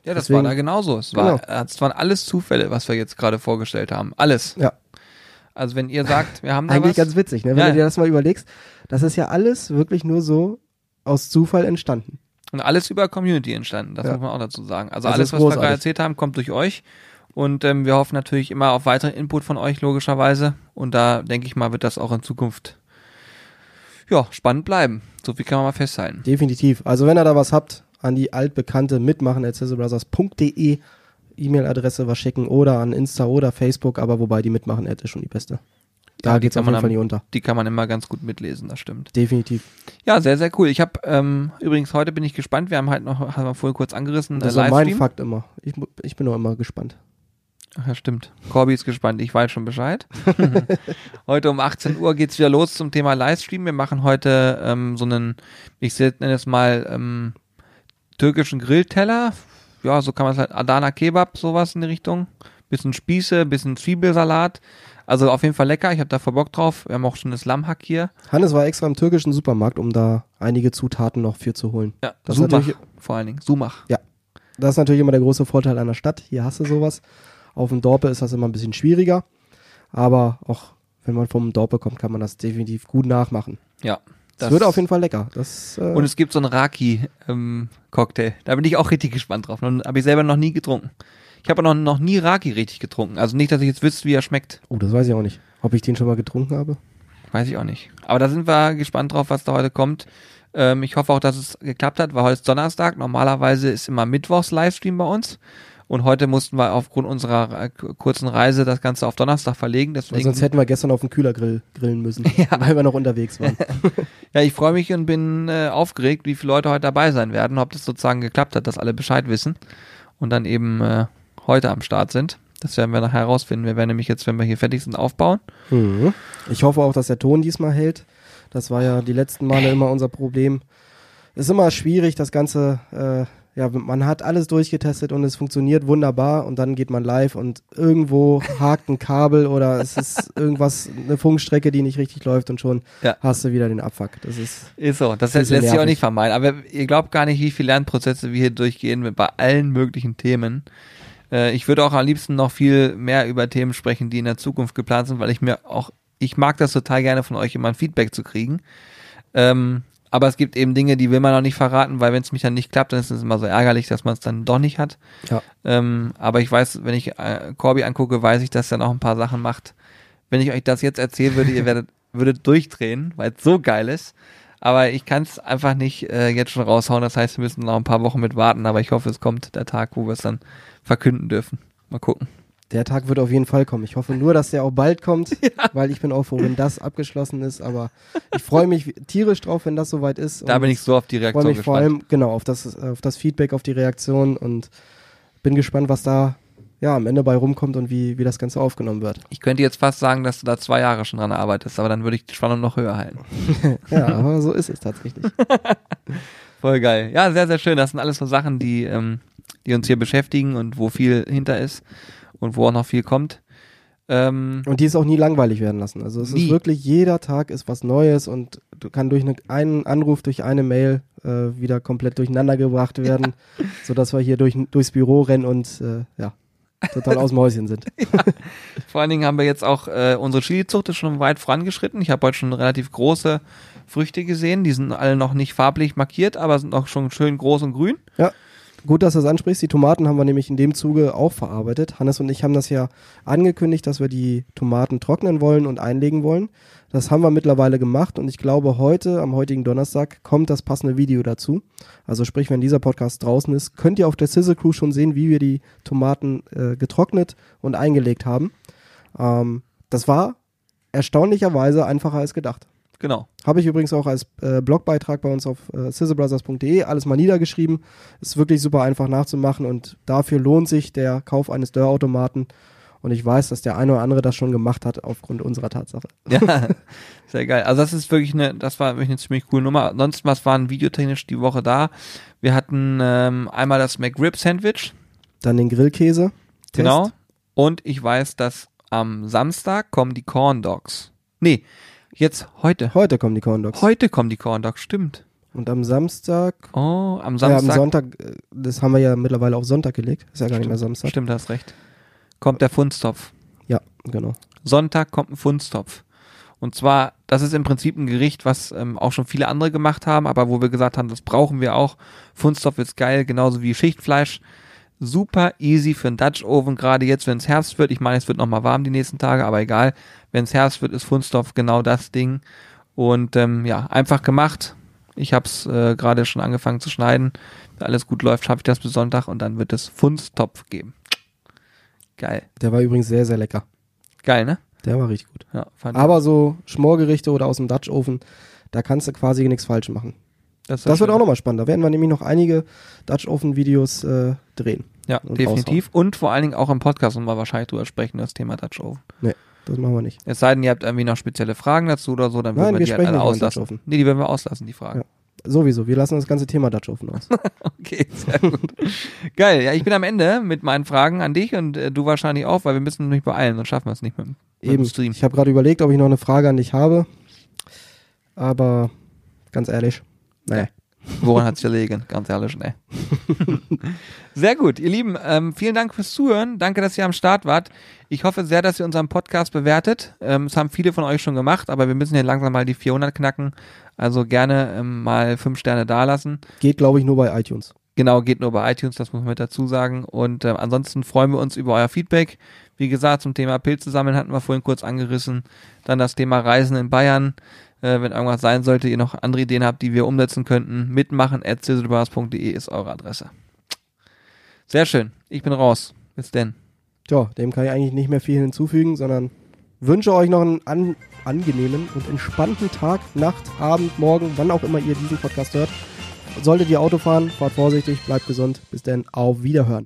Speaker 1: Ja, das
Speaker 2: Deswegen-
Speaker 1: war da genauso. Es, war,
Speaker 2: Genau.
Speaker 1: es waren alles Zufälle, was wir jetzt gerade vorgestellt haben. Alles.
Speaker 2: Ja.
Speaker 1: Also wenn ihr sagt, wir haben da
Speaker 2: Eigentlich
Speaker 1: was,
Speaker 2: ganz witzig, ne? wenn
Speaker 1: Ja.
Speaker 2: du dir das mal überlegst. Das ist ja alles wirklich nur so aus Zufall entstanden.
Speaker 1: und alles über Community entstanden, das
Speaker 2: Ja.
Speaker 1: muss man auch dazu sagen. Also
Speaker 2: Das
Speaker 1: alles, was wir gerade erzählt haben, kommt durch euch. Und ähm, wir hoffen natürlich immer auf weiteren Input von euch, logischerweise. Und da denke ich mal, wird das auch in Zukunft ja, spannend bleiben. So viel kann man mal festhalten.
Speaker 2: Definitiv. Also wenn ihr da was habt, an die altbekannte mitmachen sizzlebrothers.de E-Mail-Adresse was schicken oder an Insta oder Facebook, aber wobei die mitmachen Ad ist schon die beste. Da
Speaker 1: Ja,
Speaker 2: geht's
Speaker 1: kann
Speaker 2: auf jeden Fall
Speaker 1: am-
Speaker 2: nicht unter.
Speaker 1: Die kann man immer ganz gut mitlesen, das stimmt.
Speaker 2: Definitiv.
Speaker 1: Ja, sehr, sehr cool. Ich habe ähm, übrigens heute bin ich gespannt. Wir haben halt noch, haben wir vorhin kurz angerissen,
Speaker 2: Das
Speaker 1: äh,
Speaker 2: ist mein. Fakt immer. Ich, ich bin auch immer gespannt.
Speaker 1: Ach ja, stimmt. Corby ist gespannt, ich weiß schon Bescheid. heute um 18 Uhr geht's wieder los zum Thema Livestream. Wir machen heute ähm, so einen, ich nenne es mal, ähm, türkischen Grillteller. Ja, so kann man es halt, Adana Kebab, sowas in die Richtung. Bisschen Spieße, bisschen Zwiebelsalat. Also auf jeden Fall lecker, ich habe da voll Bock drauf. Wir haben auch schon das Lammhack hier.
Speaker 2: Hannes war extra im türkischen Supermarkt, um da einige Zutaten noch für zu holen.
Speaker 1: Ja,
Speaker 2: Das ist
Speaker 1: Sumach
Speaker 2: natürlich-
Speaker 1: vor allen Dingen. Sumach.
Speaker 2: Das ist natürlich immer der große Vorteil einer Stadt. Hier hast du sowas. Auf dem Dorpe ist das immer ein bisschen schwieriger. Aber auch wenn man vom Dorpe kommt, kann man das definitiv gut nachmachen.
Speaker 1: Ja.
Speaker 2: Das, wird auf jeden Fall lecker. Das, äh,
Speaker 1: Und es gibt so einen Raki-Cocktail. da bin ich auch richtig gespannt drauf. Habe ich selber noch nie getrunken. Ich habe noch, noch nie Raki richtig getrunken. Also nicht, dass ich jetzt wüsste, wie er schmeckt.
Speaker 2: oh, das weiß ich auch nicht. Ob ich den schon mal getrunken habe?
Speaker 1: Weiß ich auch nicht. Aber da sind wir gespannt drauf, was da heute kommt. Ähm, ich hoffe auch, dass es geklappt hat, weil heute ist Donnerstag. Normalerweise ist immer Mittwochs Livestream bei uns. Und heute mussten wir aufgrund unserer äh, kurzen Reise das Ganze auf Donnerstag verlegen. Deswegen,
Speaker 2: sonst hätten wir gestern auf dem Kühlergrill grillen müssen, weil wir noch unterwegs waren.
Speaker 1: ja, ich freue mich und bin äh, aufgeregt, wie viele Leute heute dabei sein werden, ob das sozusagen geklappt hat, dass alle Bescheid wissen und dann eben äh, heute am Start sind. Das werden wir nachher herausfinden. Wir werden nämlich jetzt, wenn wir hier fertig sind, aufbauen.
Speaker 2: Mhm. Ich hoffe auch, dass der Ton diesmal hält. Das war ja die letzten Male immer unser Problem. Ist immer schwierig, das Ganze, äh, ja, man hat alles durchgetestet und es funktioniert wunderbar und dann geht man live und irgendwo hakt ein Kabel oder es ist irgendwas, eine Funkstrecke, die nicht richtig läuft und schon
Speaker 1: Ja.
Speaker 2: hast du wieder den Abfuck. Das ist,
Speaker 1: Ist so, das lässt sich auch
Speaker 2: nervig.
Speaker 1: nicht vermeiden. Aber ihr glaubt gar nicht, wie viele Lernprozesse wir hier durchgehen bei allen möglichen Themen. Äh, ich würde auch am liebsten noch viel mehr über Themen sprechen, die in der Zukunft geplant sind, weil ich mir auch, ich mag das total gerne von euch immer ein Feedback zu kriegen. Ähm, aber es gibt eben Dinge, die will man noch nicht verraten, weil wenn es mich dann nicht klappt, dann ist es immer so ärgerlich, dass man es dann doch nicht hat.
Speaker 2: ja.
Speaker 1: Ähm, aber ich weiß, wenn ich äh, Corby angucke, weiß ich, dass er noch ein paar Sachen macht. Wenn ich euch das jetzt erzählen würde, ihr werdet, würdet durchdrehen, weil es so geil ist. Aber ich kann es einfach nicht äh, jetzt schon raushauen. Das heißt, wir müssen noch ein paar Wochen mit warten. Aber ich hoffe, es kommt der Tag, wo wir es dann verkünden dürfen. Mal gucken.
Speaker 2: Der Tag wird auf jeden Fall kommen. Ich hoffe nur, dass der auch bald kommt, weil ich bin auch froh, wenn das abgeschlossen ist. Aber ich freue mich tierisch drauf, wenn das soweit ist.
Speaker 1: Da bin ich so auf die
Speaker 2: freue
Speaker 1: Reaktion
Speaker 2: mich vor
Speaker 1: gespannt.
Speaker 2: allem genau auf das, auf das Feedback, auf die Reaktion und bin gespannt, was da ja am Ende bei rumkommt und wie, wie das Ganze aufgenommen wird.
Speaker 1: Ich könnte jetzt fast sagen, dass du da zwei Jahre schon dran arbeitest, aber dann würde ich die Spannung noch höher halten.
Speaker 2: Ja, aber so ist es tatsächlich.
Speaker 1: Voll geil. Ja, sehr, sehr schön. Das sind alles so Sachen, die, ähm, die uns hier beschäftigen und wo viel hinter ist und wo auch noch viel kommt. Ähm,
Speaker 2: Und die es auch nie langweilig werden lassen. Also es
Speaker 1: Nie.
Speaker 2: ist wirklich, jeder Tag ist was Neues und du kann durch eine, einen Anruf, durch eine Mail äh, wieder komplett durcheinander gebracht werden, sodass wir hier durch, durchs Büro rennen und äh, ja, total aus dem Häuschen sind.
Speaker 1: Vor allen Dingen haben wir jetzt auch äh, unsere Chili-Zucht ist schon weit vorangeschritten. Ich habe heute schon relativ große Früchte gesehen. Die sind alle noch nicht farblich markiert, aber sind auch schon schön groß und grün.
Speaker 2: Ja, gut, dass du das ansprichst. Die Tomaten haben wir nämlich in dem Zuge auch verarbeitet. Hannes und ich haben das ja angekündigt, dass wir die Tomaten trocknen wollen und einlegen wollen. Das haben wir mittlerweile gemacht und ich glaube, heute, am heutigen Donnerstag, kommt das passende Video dazu. Also sprich, wenn dieser Podcast draußen ist, könnt ihr auf der Sizzle Crew schon sehen, wie wir die Tomaten äh, getrocknet und eingelegt haben. Ähm, das war erstaunlicherweise einfacher als gedacht.
Speaker 1: Genau.
Speaker 2: Habe ich übrigens auch als äh, Blogbeitrag bei uns auf äh, sizzlebrothers.de alles mal niedergeschrieben. Ist wirklich super einfach nachzumachen und dafür lohnt sich der Kauf eines Dörrautomaten. Und ich weiß, dass der eine oder andere das schon gemacht hat aufgrund unserer Tatsache.
Speaker 1: Ja, sehr geil. Also das ist wirklich eine, das war wirklich eine ziemlich coole Nummer. Ansonsten, was waren videotechnisch die Woche da? Wir hatten ähm, einmal das McRib Sandwich.
Speaker 2: Dann den Grillkäse.
Speaker 1: Genau. Und ich weiß, dass am Samstag kommen die Corn Dogs. Nee, jetzt heute.
Speaker 2: Heute kommen die Corn Dogs.
Speaker 1: Heute kommen die Corn Dogs, stimmt.
Speaker 2: Und am Samstag,
Speaker 1: Oh, am
Speaker 2: ja, am
Speaker 1: Samstag.
Speaker 2: Sonntag, äh, das haben wir ja mittlerweile auf Sonntag gelegt. Ist ja gar nicht mehr Samstag.
Speaker 1: Stimmt, hast recht. Kommt der Funstopf.
Speaker 2: Ja, genau.
Speaker 1: Sonntag kommt ein Funstopf. Und zwar, das ist im Prinzip ein Gericht, was ähm, auch schon viele andere gemacht haben, aber wo wir gesagt haben, das brauchen wir auch. Funstopf ist geil, genauso wie Schichtfleisch. Super easy für einen Dutch Oven, gerade jetzt, wenn es Herbst wird. Ich meine, es wird nochmal warm die nächsten Tage, aber egal. Wenn es Herbst wird, ist Funstopf genau das Ding. Und ähm, ja, einfach gemacht. Ich habe es äh, gerade schon angefangen zu schneiden. Wenn alles gut läuft, schaffe ich das bis Sonntag und dann wird es Funstopf geben. Geil.
Speaker 2: Der war übrigens sehr, sehr lecker.
Speaker 1: Geil, ne?
Speaker 2: Der war richtig gut.
Speaker 1: Ja, fand ich.
Speaker 2: Aber so Schmorgerichte oder aus dem Dutch Oven, da kannst du quasi nichts falsch machen.
Speaker 1: Das,
Speaker 2: Das wird auch nochmal spannend. Da werden wir nämlich noch einige Dutch Oven Videos äh, drehen.
Speaker 1: Ja,
Speaker 2: und
Speaker 1: definitiv. Und vor allen Dingen auch im Podcast nochmal wahrscheinlich drüber sprechen, das Thema Dutch Oven.
Speaker 2: Das machen wir nicht.
Speaker 1: Es sei denn, ihr habt irgendwie noch spezielle Fragen dazu oder so, dann würden wir
Speaker 2: wir
Speaker 1: die halt alle auslassen. Nee, die würden wir auslassen, die Fragen.
Speaker 2: Ja. Sowieso. Wir lassen das ganze Thema Dutch Oven aus.
Speaker 1: Okay, sehr gut. Geil, ja, ich bin am Ende mit meinen Fragen an dich und äh, du wahrscheinlich auch, weil wir müssen nämlich beeilen, sonst schaffen wir es nicht mit, mit
Speaker 2: Eben.
Speaker 1: dem Stream.
Speaker 2: Ich habe gerade überlegt, ob ich noch eine Frage an dich habe. Aber ganz ehrlich, nee.
Speaker 1: Woran hat's gelegen? Ganz ehrlich, ne. Sehr gut, ihr Lieben, ähm, vielen Dank fürs Zuhören. Danke, dass ihr am Start wart. Ich hoffe sehr, dass ihr unseren Podcast bewertet. Ähm, es haben viele von euch schon gemacht, aber wir müssen hier langsam mal die 400 knacken. Also gerne ähm, mal fünf Sterne dalassen.
Speaker 2: Geht, glaube ich, nur bei iTunes.
Speaker 1: Genau, geht nur bei iTunes, das muss man mit dazu sagen. Und äh, ansonsten freuen wir uns über euer Feedback. Wie gesagt, zum Thema Pilze sammeln hatten wir vorhin kurz angerissen. Dann das Thema Reisen in Bayern. Äh, wenn irgendwas sein sollte, ihr noch andere Ideen habt, die wir umsetzen könnten, mitmachen at ist eure Adresse. Sehr schön. Ich bin raus. Bis denn.
Speaker 2: Tja, dem kann ich eigentlich nicht mehr viel hinzufügen, sondern wünsche euch noch einen an angenehmen und entspannten Tag, Nacht, Abend, Morgen, wann auch immer ihr diesen Podcast hört. Solltet ihr Auto fahren, fahrt vorsichtig, bleibt gesund. Bis dann, auf Wiederhören.